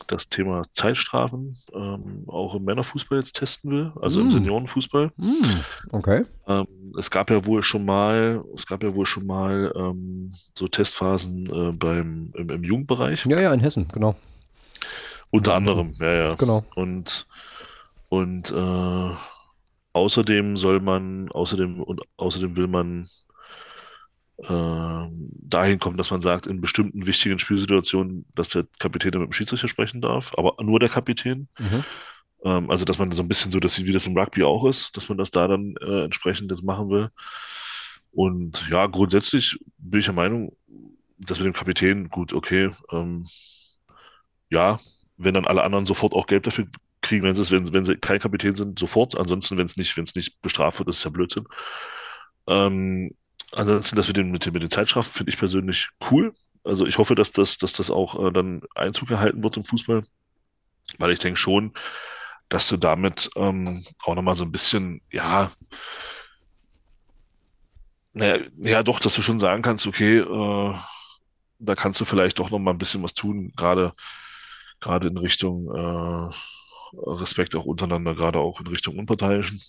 das Thema Zeitstrafen ähm, auch im Männerfußball jetzt testen will, also im Mm, Seniorenfußball. mm, okay. Ähm, es gab ja wohl schon mal, es gab ja wohl schon mal ähm, so Testphasen äh, beim, im, im Jugendbereich. Ja, ja, in Hessen, genau. Unter anderem. anderem, ja, ja. Genau. Und, und äh, außerdem soll man, außerdem, und außerdem will man ähm, dahin kommen, dass man sagt, in bestimmten wichtigen Spielsituationen, dass der Kapitän mit dem Schiedsrichter sprechen darf, aber nur der Kapitän. Mhm. Ähm, also, dass man so ein bisschen so, dass, wie das im Rugby auch ist, dass man das da dann äh, entsprechend jetzt machen will. Und ja, grundsätzlich bin ich der Meinung, dass mit dem Kapitän, gut, okay, ähm, ja, wenn dann alle anderen sofort auch Geld dafür kriegen, wenn sie es, wenn, wenn sie kein Kapitän sind, sofort. Ansonsten, wenn es nicht, wenn es nicht bestraft wird, ist es ja Blödsinn. Ähm, ansonsten, das mit den, mit den, mit den Zeitstrafen finde ich persönlich cool. Also ich hoffe, dass das, dass das auch äh, dann Einzug erhalten wird im Fußball, weil ich denke schon, dass du damit ähm, auch nochmal so ein bisschen, ja, naja, ja doch, dass du schon sagen kannst, okay, äh, da kannst du vielleicht doch nochmal ein bisschen was tun, gerade gerade in Richtung äh, Respekt auch untereinander, gerade auch in Richtung Unparteiischen.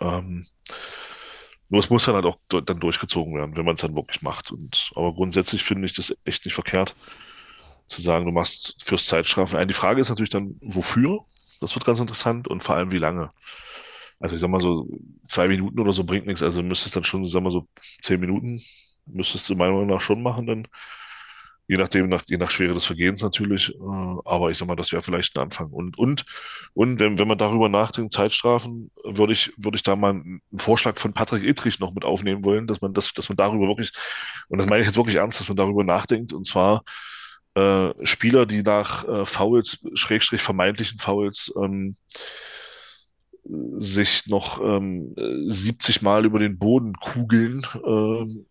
Ähm, nur es muss dann halt auch dann durchgezogen werden, wenn man es dann wirklich macht. Und aber grundsätzlich finde ich das echt nicht verkehrt, zu sagen, du machst fürs Zeitstrafen ein. Die Frage ist natürlich dann, wofür? Das wird ganz interessant und vor allem wie lange. Also ich sag mal so, zwei Minuten oder so bringt nichts. Also müsstest dann schon, sag mal so, zehn Minuten müsstest du meiner Meinung nach schon machen, dann Je nachdem, nach, je nach Schwere des Vergehens natürlich. Äh, aber ich sag mal, das wäre vielleicht ein Anfang. Und, und, und wenn, wenn man darüber nachdenkt, Zeitstrafen, würde ich, würde ich da mal einen Vorschlag von Patrick Ittrich noch mit aufnehmen wollen, dass man das, dass man darüber wirklich, und das meine ich jetzt wirklich ernst, dass man darüber nachdenkt, und zwar äh, Spieler, die nach äh, Fouls, Schrägstrich vermeintlichen Fouls, ähm, sich noch ähm, 70 Mal über den Boden kugeln, ähm,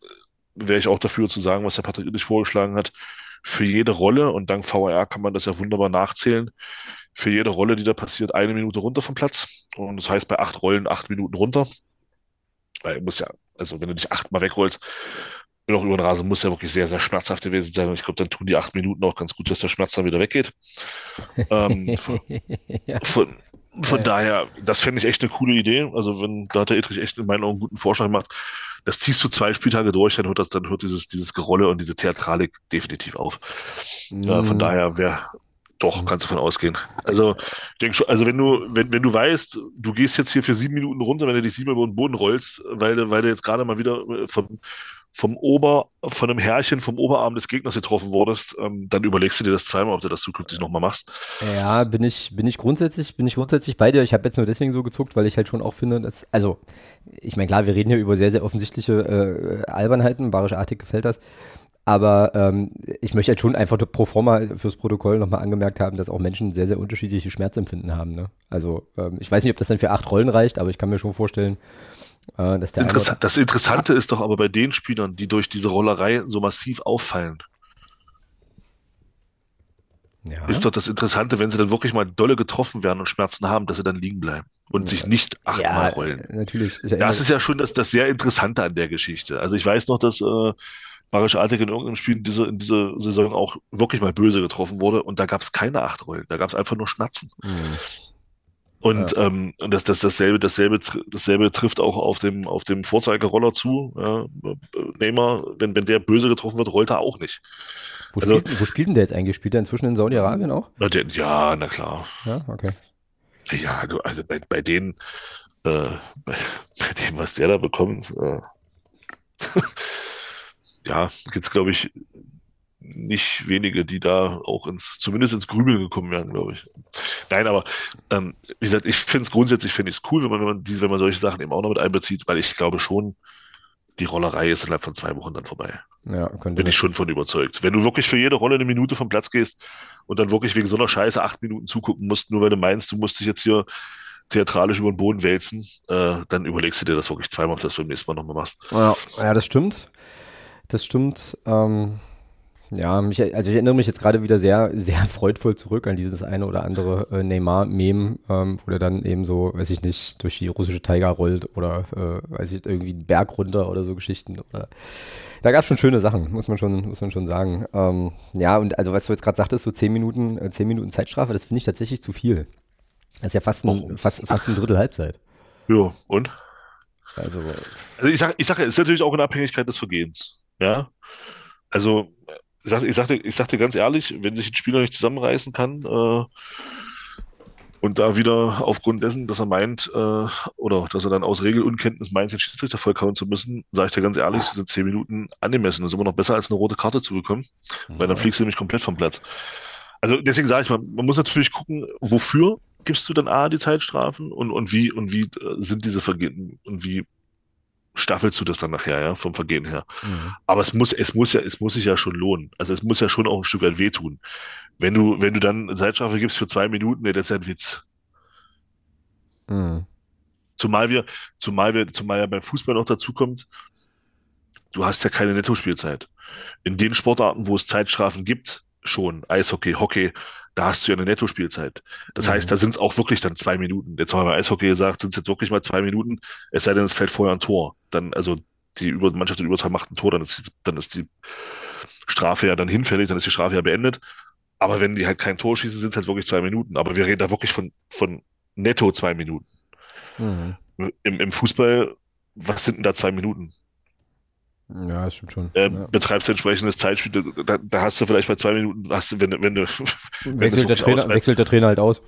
wäre ich auch dafür zu sagen, was der Patrick Ittrich vorgeschlagen hat. Für jede Rolle, und dank VAR kann man das ja wunderbar nachzählen, für jede Rolle, die da passiert, eine Minute runter vom Platz. Und das heißt bei acht Rollen acht Minuten runter. Weil muss ja, also wenn du dich achtmal wegrollst, noch über den Rasen, muss ja wirklich sehr, sehr schmerzhaft gewesen sein. Und ich glaube, dann tun die acht Minuten auch ganz gut, dass der Schmerz dann wieder weggeht. Ähm, von, ja, von, von ja. daher, das fände ich echt eine coole Idee. Also wenn, da hat der Ittrich echt in meinen Augen einen guten Vorschlag gemacht. Das ziehst du zwei Spieltage durch, dann hört das, dann hört dieses, dieses Gerolle und diese Theatralik definitiv auf. Äh, von daher wäre, doch, mm. kannst du davon ausgehen. Also, ich denke schon, also wenn du, wenn, wenn du weißt, du gehst jetzt hier für sieben Minuten runter, wenn du dich siebenmal über den Boden rollst, weil du, weil du jetzt gerade mal wieder äh, vom, Ober, von einem Härchen vom Oberarm des Gegners getroffen wurdest, ähm, dann überlegst du dir das zweimal, ob du das zukünftig nochmal machst. Ja, bin ich, bin ich grundsätzlich, bin ich grundsätzlich bei dir. Ich habe jetzt nur deswegen so gezuckt, weil ich halt schon auch finde, dass, also, ich meine, klar, wir reden hier über sehr, sehr offensichtliche äh, Albernheiten, Barische Artig gefällt das. Aber ähm, ich möchte halt schon einfach pro forma fürs Protokoll nochmal angemerkt haben, dass auch Menschen sehr, sehr unterschiedliche Schmerzempfinden haben. Ne? Also ähm, ich weiß nicht, ob das dann für acht Rollen reicht, aber ich kann mir schon vorstellen, äh, dass der Interess das Interessante ist doch aber bei den Spielern, die durch diese Rollerei so massiv auffallen, ja, ist doch das Interessante, wenn sie dann wirklich mal dolle getroffen werden und Schmerzen haben, dass sie dann liegen bleiben und sich nicht achtmal ja, rollen. natürlich. Ich Das ist ja schon das, das sehr Interessante an der Geschichte. Also ich weiß noch, dass äh, Barisch Artig in irgendeinem Spiel in dieser, in dieser Saison auch wirklich mal böse getroffen wurde und da gab es keine acht Rollen, da gab es einfach nur Schmerzen. Hm, Und, ja. ähm, und das, das, dasselbe, dasselbe, dasselbe trifft auch auf dem, auf dem Vorzeigeroller zu. Ja, Neymar, wenn, wenn der böse getroffen wird, rollt er auch nicht. Wo, Also, spielt, wo spielt denn der jetzt eigentlich? Spielt der inzwischen in Saudi-Arabien auch? na, der, ja, na klar. Ja, okay. Ja, du, also bei, bei denen, äh, bei, bei dem, was der da bekommt, äh, ja, gibt's glaube ich, nicht wenige, die da auch ins, zumindest ins Grübeln gekommen wären, glaube ich. Nein, aber ähm, wie gesagt, ich finde es grundsätzlich finde ich es cool, wenn man, wenn man diese, wenn man solche Sachen eben auch noch mit einbezieht, weil ich glaube schon, die Rollerei ist innerhalb von zwei Wochen dann vorbei. Ja, Bin ich schon von überzeugt. Wenn du wirklich für jede Rolle eine Minute vom Platz gehst und dann wirklich wegen so einer Scheiße acht Minuten zugucken musst, nur weil du meinst, du musst dich jetzt hier theatralisch über den Boden wälzen, äh, dann überlegst du dir das wirklich zweimal, ob du das beim nächsten Mal nochmal machst. Ja, ja, das stimmt. Das stimmt. Ähm, ja, mich, also ich erinnere mich jetzt gerade wieder sehr, sehr freudvoll zurück an dieses eine oder andere äh, Neymar-Meme, ähm, wo der dann eben so, weiß ich nicht, durch die russische Taiga rollt oder, äh, weiß ich, irgendwie einen Berg runter oder so Geschichten. Oder, da gab es schon schöne Sachen, muss man schon, muss man schon sagen. Ähm, ja, und also was du jetzt gerade sagtest, so zehn Minuten, äh, zehn Minuten Zeitstrafe, das finde ich tatsächlich zu viel. Das ist ja fast ein, fast, fast ein Drittel Halbzeit. Ja, und? Also, Also ich sage, ich sage, es ist natürlich auch in Abhängigkeit des Vergehens. Ja. Also, ich sagte, ich sagte, ich sagte ganz ehrlich, wenn sich ein Spieler nicht zusammenreißen kann äh, und da wieder aufgrund dessen, dass er meint, äh, oder dass er dann aus Regelunkenntnis meint, den Schiedsrichter vollkauen zu müssen, sage ich dir ganz ehrlich, sind zehn Minuten angemessen. Das ist immer noch besser, als eine rote Karte zu bekommen, weil dann fliegst du nämlich komplett vom Platz. Also deswegen sage ich mal, man muss natürlich gucken, wofür gibst du dann A die Zeitstrafen und, und wie und wie äh, sind diese Vergehen und wie staffelst du das dann nachher, ja, vom Vergehen her. mhm. Aber es muss, es muss ja, es muss sich ja schon lohnen. Also es muss ja schon auch ein Stück weit wehtun. Wenn du, wenn du dann eine Zeitstrafe gibst für zwei Minuten, nee, das ist ja ein Witz. Mhm. Zumal wir, zumal wir, zumal ja beim Fußball noch dazu kommt, du hast ja keine Nettospielzeit. In den Sportarten, wo es Zeitstrafen gibt, schon, Eishockey, Hockey, da hast du ja eine Nettospielzeit. Das Mhm. heißt, da sind es auch wirklich dann zwei Minuten. Jetzt haben wir bei Eishockey gesagt, sind es jetzt wirklich mal zwei Minuten, es sei denn, es fällt vorher ein Tor. Dann, also die Über Mannschaft in Überzahl macht ein Tor, dann ist, dann ist die Strafe ja dann hinfällig, dann ist die Strafe ja beendet. Aber wenn die halt kein Tor schießen, sind es halt wirklich zwei Minuten. Aber wir reden da wirklich von, von netto zwei Minuten. Mhm. Im, im Fußball, was sind denn da zwei Minuten? Ja, das stimmt schon. Äh, ja. Betreibst du entsprechendes Zeitspiel, da, da hast du vielleicht bei zwei Minuten, hast du, wenn, du- wenn du, wenn Wechselt, der Trainer, auswärts- wechselt der Trainer halt aus.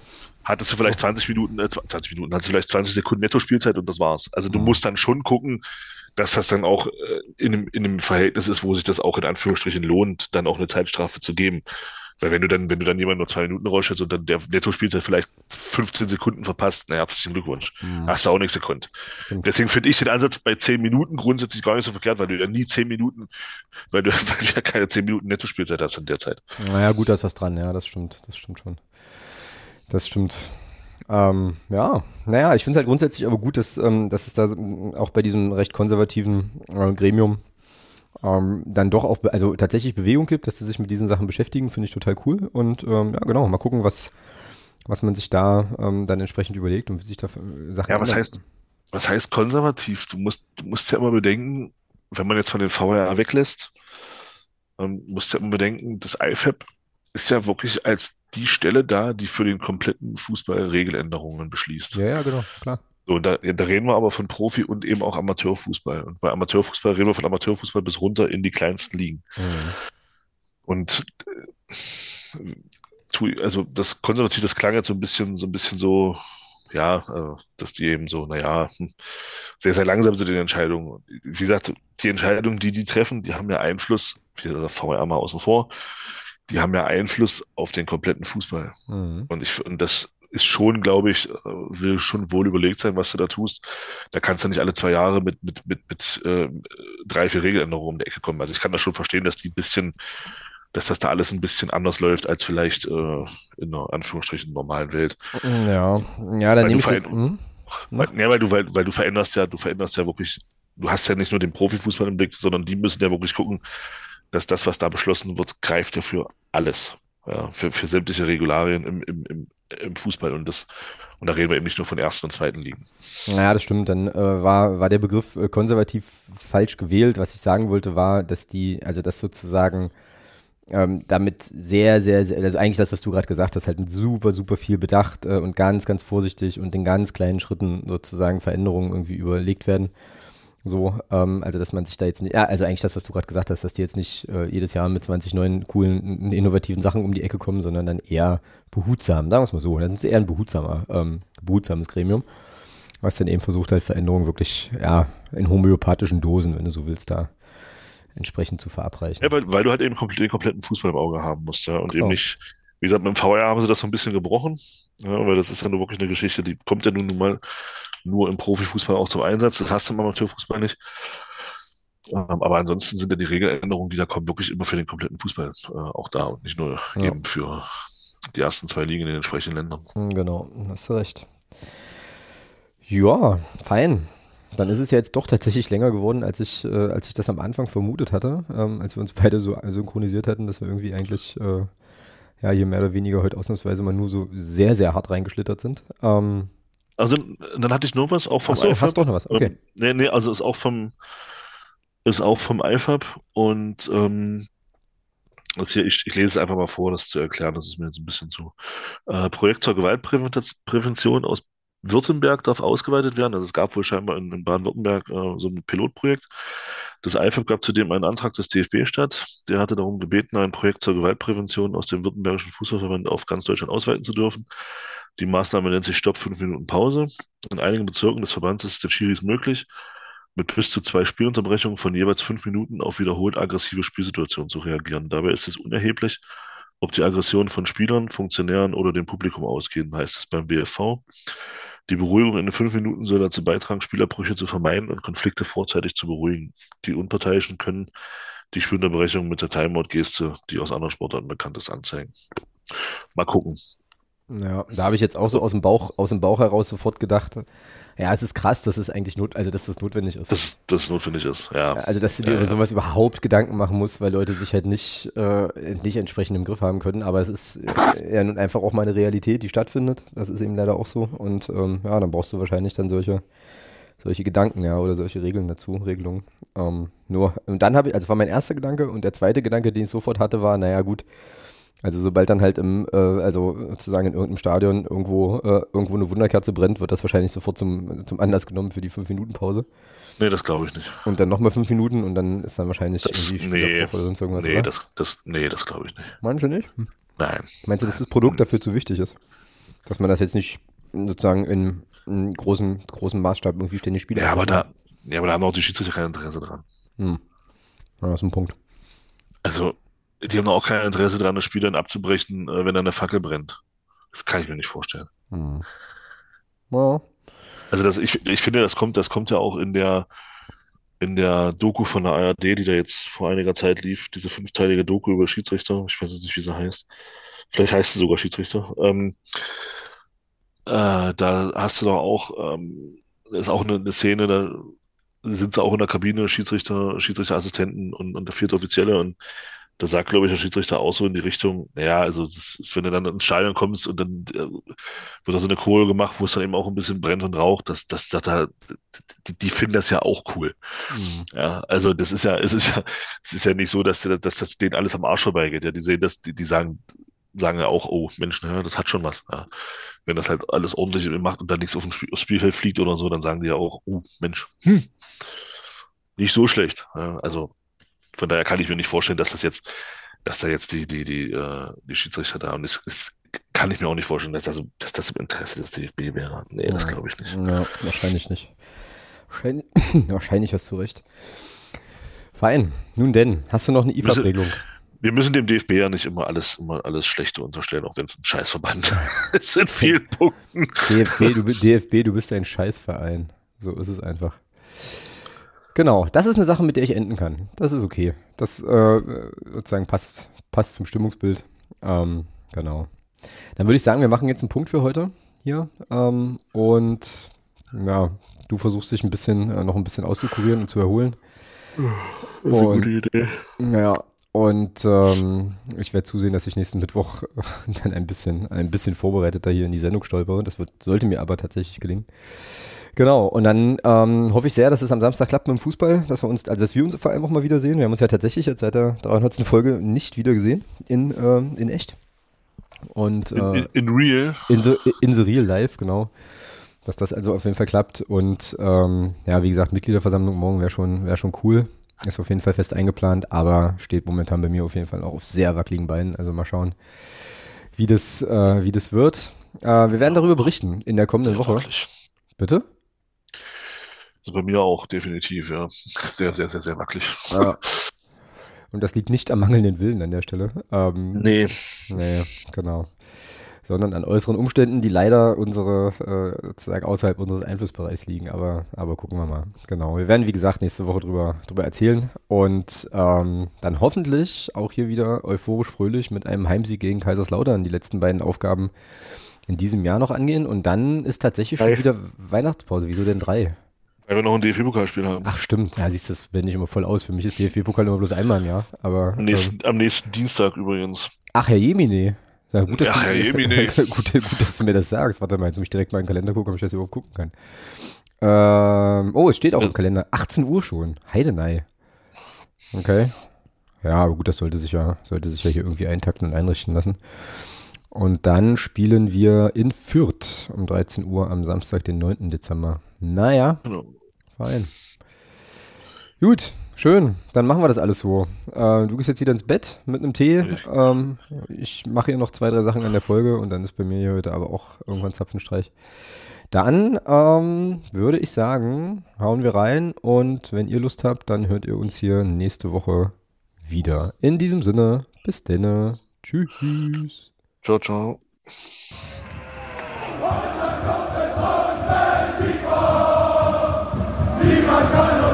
hattest du vielleicht 20 Minuten, äh, 20 Minuten, hattest du vielleicht 20 Sekunden Netto-Spielzeit und das war's. Also du Mhm. musst dann schon gucken, dass das dann auch äh, in einem, in einem Verhältnis ist, wo sich das auch in Anführungsstrichen lohnt, dann auch eine Zeitstrafe zu geben. Weil wenn du dann, wenn du dann jemand nur zwei Minuten rausstellst und dann der Netto-Spielzeit vielleicht 15 Sekunden verpasst, na herzlichen Glückwunsch. Mhm. Hast du auch nichts gekonnt. Stimmt. Deswegen finde ich den Ansatz bei 10 Minuten grundsätzlich gar nicht so verkehrt, weil du ja nie 10 Minuten, weil du, weil du ja keine 10 Minuten Netto-Spielzeit hast in der Zeit. Naja, gut, da ist was dran, ja, das stimmt, das stimmt schon. Das stimmt. Ähm, ja, naja, ich finde es halt grundsätzlich aber gut, dass, ähm, dass es da auch bei diesem recht konservativen äh, Gremium ähm, dann doch auch, also tatsächlich Bewegung gibt, dass sie sich mit diesen Sachen beschäftigen, finde ich total cool. Und ähm, ja, genau, mal gucken, was, was man sich da ähm, dann entsprechend überlegt und wie sich da äh, Sachen Ja, was ändern. heißt, was heißt konservativ? Du musst, du musst ja immer bedenken, wenn man jetzt von den VRR weglässt, ähm, musst ja immer bedenken, das IFAB ist ja wirklich als die Stelle da, die für den kompletten Fußball Regeländerungen beschließt. Ja, ja, genau, klar. So, da, da reden wir aber von Profi und eben auch Amateurfußball. Und bei Amateurfußball reden wir von Amateurfußball bis runter in die kleinsten Ligen. Mhm. Und äh, also das konservativ, das klang jetzt so ein bisschen, so ein bisschen so, ja, äh, dass die eben so, naja, hm, sehr, sehr langsam sind in den Entscheidungen. Wie gesagt, die Entscheidungen, die die treffen, die haben ja Einfluss, wie gesagt, VR mal außen vor, die haben ja Einfluss auf den kompletten Fußball. Mhm. Und ich, und das ist schon, glaube ich, äh, will schon wohl überlegt sein, was du da tust. Da kannst du nicht alle zwei Jahre mit, mit, mit, mit äh, drei, vier Regeländerungen um die Ecke kommen. Also ich kann das schon verstehen, dass die ein bisschen, dass das da alles ein bisschen anders läuft als vielleicht äh, in einer Anführungsstrichen normalen Welt. Ja, ja, dann Weil nehme ich das. Mhm. Weil, ja, weil du, weil, weil du veränderst ja, du veränderst ja wirklich, du hast ja nicht nur den Profifußball im Blick, sondern die müssen ja wirklich gucken, dass das, was da beschlossen wird, greift ja für alles. Ja, für, für sämtliche Regularien im, im, im, im Fußball und das, und da reden wir eben nicht nur von ersten und zweiten Ligen. Ja, das stimmt. Dann äh, war, war der Begriff äh, konservativ falsch gewählt. Was ich sagen wollte, war, dass die, also das sozusagen ähm, damit sehr, sehr, sehr, also eigentlich das, was du gerade gesagt hast, halt mit super, super viel Bedacht äh, und ganz, ganz vorsichtig und in ganz kleinen Schritten sozusagen Veränderungen irgendwie überlegt werden. So, ähm, also dass man sich da jetzt nicht, ja, also eigentlich das, was du gerade gesagt hast, dass die jetzt nicht äh, jedes Jahr mit 20 neuen, coolen, innovativen Sachen um die Ecke kommen, sondern dann eher behutsam, sagen wir es mal so. Dann sind sie eher ein behutsamer, ähm, behutsames Gremium was dann eben versucht halt Veränderungen wirklich, ja, in homöopathischen Dosen, wenn du so willst, da entsprechend zu verabreichen. Ja, weil, weil du halt eben komplett, den kompletten Fußball im Auge haben musst, ja, und Genau. eben nicht, wie gesagt, mit dem VR haben sie das so ein bisschen gebrochen, ja, weil das ist ja nur wirklich eine Geschichte, die kommt ja nun mal nur im Profifußball auch zum Einsatz, das hast du im Amateurfußball nicht. Ähm, aber ansonsten sind ja die Regeländerungen, die da kommen, wirklich immer für den kompletten Fußball äh, auch da und nicht nur Ja. eben für die ersten zwei Ligen in den entsprechenden Ländern. Hm, Genau, hast du recht. Ja, fein. Dann ist es ja jetzt doch tatsächlich länger geworden, als ich, äh, als ich das am Anfang vermutet hatte, ähm, als wir uns beide so synchronisiert hatten, dass wir irgendwie eigentlich äh, ja hier mehr oder weniger heute ausnahmsweise mal nur so sehr, sehr hart reingeschlittert sind. Ähm, Also dann hatte ich nur was, auch vom ach so, IFAB. hast doch noch was. Okay. Ähm, nee, nee, also ist auch vom, ist auch vom IFAB und ähm, das hier, ich, ich lese es einfach mal vor, das zu erklären, das ist mir jetzt ein bisschen zu. Äh, Projekt zur Gewaltprävention aus Württemberg darf ausgeweitet werden. Also es gab wohl scheinbar in, in Baden-Württemberg äh, so ein Pilotprojekt. Das IFAB gab zudem einen Antrag des DFB statt. Der hatte darum gebeten, ein Projekt zur Gewaltprävention aus dem Württembergischen Fußballverband auf ganz Deutschland ausweiten zu dürfen. Die Maßnahme nennt sich Stopp, fünf Minuten Pause. In einigen Bezirken des Verbands ist es den Schiris möglich, mit bis zu zwei Spielunterbrechungen von jeweils fünf Minuten auf wiederholt aggressive Spielsituationen zu reagieren. Dabei ist es unerheblich, ob die Aggressionen von Spielern, Funktionären oder dem Publikum ausgehen, heißt es beim WFV. Die Beruhigung in den fünf Minuten soll dazu beitragen, Spielerbrüche zu vermeiden und Konflikte vorzeitig zu beruhigen. Die Unparteiischen können die Spielunterbrechung mit der Timeout-Geste, die aus anderen Sportarten bekannt ist, anzeigen. Mal gucken. Ja, da habe ich jetzt auch so aus dem Bauch, aus dem Bauch heraus sofort gedacht, ja, es ist krass, dass es eigentlich not, also dass das notwendig ist. Dass das notwendig ist, ja. Also, dass du dir Ja, über ja. sowas überhaupt Gedanken machen musst, weil Leute sich halt nicht, äh, nicht entsprechend im Griff haben können. Aber es ist äh, ja nun einfach auch mal eine Realität, die stattfindet. Das ist eben leider auch so. Und ähm, ja, dann brauchst du wahrscheinlich dann solche, solche Gedanken, ja, oder solche Regeln dazu, Regelungen. Ähm, nur, und dann habe ich, also war mein erster Gedanke und der zweite Gedanke, den ich sofort hatte, war, naja, gut, also sobald dann halt im, äh, also sozusagen in irgendeinem Stadion irgendwo, äh, irgendwo eine Wunderkerze brennt, wird das wahrscheinlich sofort zum, zum Anlass genommen für die 5-Minuten-Pause. Nee, das glaube ich nicht. Und dann nochmal fünf Minuten und dann ist dann wahrscheinlich Das, irgendwie nee, oder sonst irgendwas, nee, oder? das, das, nee, das glaube ich nicht. Meinst du nicht? Hm. Nein. Meinst du, dass das Produkt dafür zu wichtig ist? Dass man das jetzt nicht sozusagen in, in großem, großem Maßstab irgendwie ständig spielt? Ja, aber da, ja, aber da haben auch die Schiedsrichter kein Interesse dran. Hm. Ja, das ist ein Punkt. Also, die haben auch kein Interesse daran, das Spiel dann abzubrechen, äh, wenn da eine Fackel brennt. Das kann ich mir nicht vorstellen. Hm. Ja. Also das, ich, ich finde, das kommt, das kommt ja auch in der, in der Doku von der ARD, die da jetzt vor einiger Zeit lief, diese fünfteilige Doku über Schiedsrichter. Ich weiß jetzt nicht, wie sie heißt. Vielleicht heißt sie sogar Schiedsrichter. Ähm, äh, da hast du doch auch, ähm, da ist auch eine, eine Szene, da sind sie auch in der Kabine, Schiedsrichter, Schiedsrichterassistenten und, und der vierte Offizielle und da sagt, glaube ich, der Schiedsrichter auch so in die Richtung, ja, also das ist, wenn du dann ins Stadion kommst und dann äh, wird da so eine Kohle gemacht, wo es dann eben auch ein bisschen brennt und raucht, das, das, das, da, die, die finden das ja auch cool. Hm. Ja, also das ist ja, es ist ja, es ist ja nicht so, dass, dass das denen alles am Arsch vorbeigeht. Ja, die sehen das, die, die sagen, sagen ja auch, oh Mensch, ja, das hat schon was. Ja. Wenn das halt alles ordentlich macht und dann nichts auf dem Spiel, aufs Spielfeld fliegt oder so, dann sagen die ja auch, oh Mensch, hm, nicht so schlecht. Ja, also von daher kann ich mir nicht vorstellen, dass das jetzt, dass da jetzt die, die, die, äh, die Schiedsrichter da und das, das kann ich mir auch nicht vorstellen, dass das, dass das im Interesse des DFB wäre. Nee, das glaube ich nicht. Ja, wahrscheinlich nicht. Wahrscheinlich, wahrscheinlich hast du recht. Fein. Nun denn, hast du noch eine IFAB-Regelung? Wir müssen dem DFB ja nicht immer alles, immer alles Schlechte unterstellen, auch wenn es ein Scheißverband ist in vielen Punkten. DFB, du, DFB, du bist ein Scheißverein. So ist es einfach. Genau, das ist eine Sache, mit der ich enden kann. Das ist okay. Das äh, sozusagen passt, passt zum Stimmungsbild. Ähm, genau. Dann würde ich sagen, wir machen jetzt einen Punkt für heute hier. Ähm, und ja, du versuchst dich ein bisschen, äh, noch ein bisschen auszukurieren und zu erholen. Das ist eine Und- gute Idee. Ja, und ähm, ich werde zusehen, dass ich nächsten Mittwoch dann ein bisschen, ein bisschen vorbereiteter hier in die Sendung stolpere. Das wird, sollte mir aber tatsächlich gelingen. Genau, und dann ähm, hoffe ich sehr, dass es am Samstag klappt mit dem Fußball, dass wir uns, also dass wir uns vor allem auch mal wiedersehen. Wir haben uns ja tatsächlich jetzt seit der 300. Folge nicht wieder gesehen in, ähm, in echt. Und In, äh, in, in real. in the, in the real life, genau. Dass das also auf jeden Fall klappt. Und ähm, ja, wie gesagt, Mitgliederversammlung morgen wäre schon, wär schon cool. Ist auf jeden Fall fest eingeplant, aber steht momentan bei mir auf jeden Fall auch auf sehr wackeligen Beinen. Also mal schauen, wie das, äh, wie das wird. Äh, wir werden darüber berichten in der kommenden Woche. wackelig. Bitte? Also bei mir auch, definitiv, ja. Sehr, sehr, sehr, sehr wackelig. Ja. Und das liegt nicht am mangelnden Willen an der Stelle. Ähm, Nee, Nee, genau. sondern an äußeren Umständen, die leider unsere, äh, sozusagen außerhalb unseres Einflussbereichs liegen. Aber, aber gucken wir mal. Genau. Wir werden, wie gesagt, nächste Woche drüber, drüber erzählen und ähm, dann hoffentlich auch hier wieder euphorisch fröhlich mit einem Heimsieg gegen Kaiserslautern die letzten beiden Aufgaben in diesem Jahr noch angehen und dann ist tatsächlich schon wieder Weihnachtspause. Wieso denn drei? Weil wir noch ein DFB-Pokalspiel haben. Ach stimmt, ja, siehst du, das blende ich immer voll aus. Für mich ist DFB-Pokal immer bloß einmal im Jahr. Aber, am, nächsten, ähm, am nächsten Dienstag übrigens. Ach, Herr Jemine. Ja, gut, dass ja, du, Herr Jemine. gut, gut, dass du mir das sagst. Warte mal, jetzt muss ich direkt mal in den Kalender gucken, ob ich das überhaupt gucken kann. Ähm, oh, es steht auch im Kalender. 18 Uhr schon. Heidenei. Okay. Ja, aber gut, das sollte sich ja, sollte sich ja hier irgendwie eintakten und einrichten lassen. Und dann spielen wir in Fürth um 13 Uhr am Samstag, den 9. Dezember. Naja, fein. Gut, schön. Dann machen wir das alles so. Äh, du gehst jetzt wieder ins Bett mit einem Tee. Ähm, ich mache hier noch zwei, drei Sachen an der Folge und dann ist bei mir hier heute aber auch irgendwann Zapfenstreich. Dann ähm, würde ich sagen, hauen wir rein und wenn ihr Lust habt, dann hört ihr uns hier nächste Woche wieder. In diesem Sinne, bis denne. Tschüss. Ciao, ciao. Niemand kann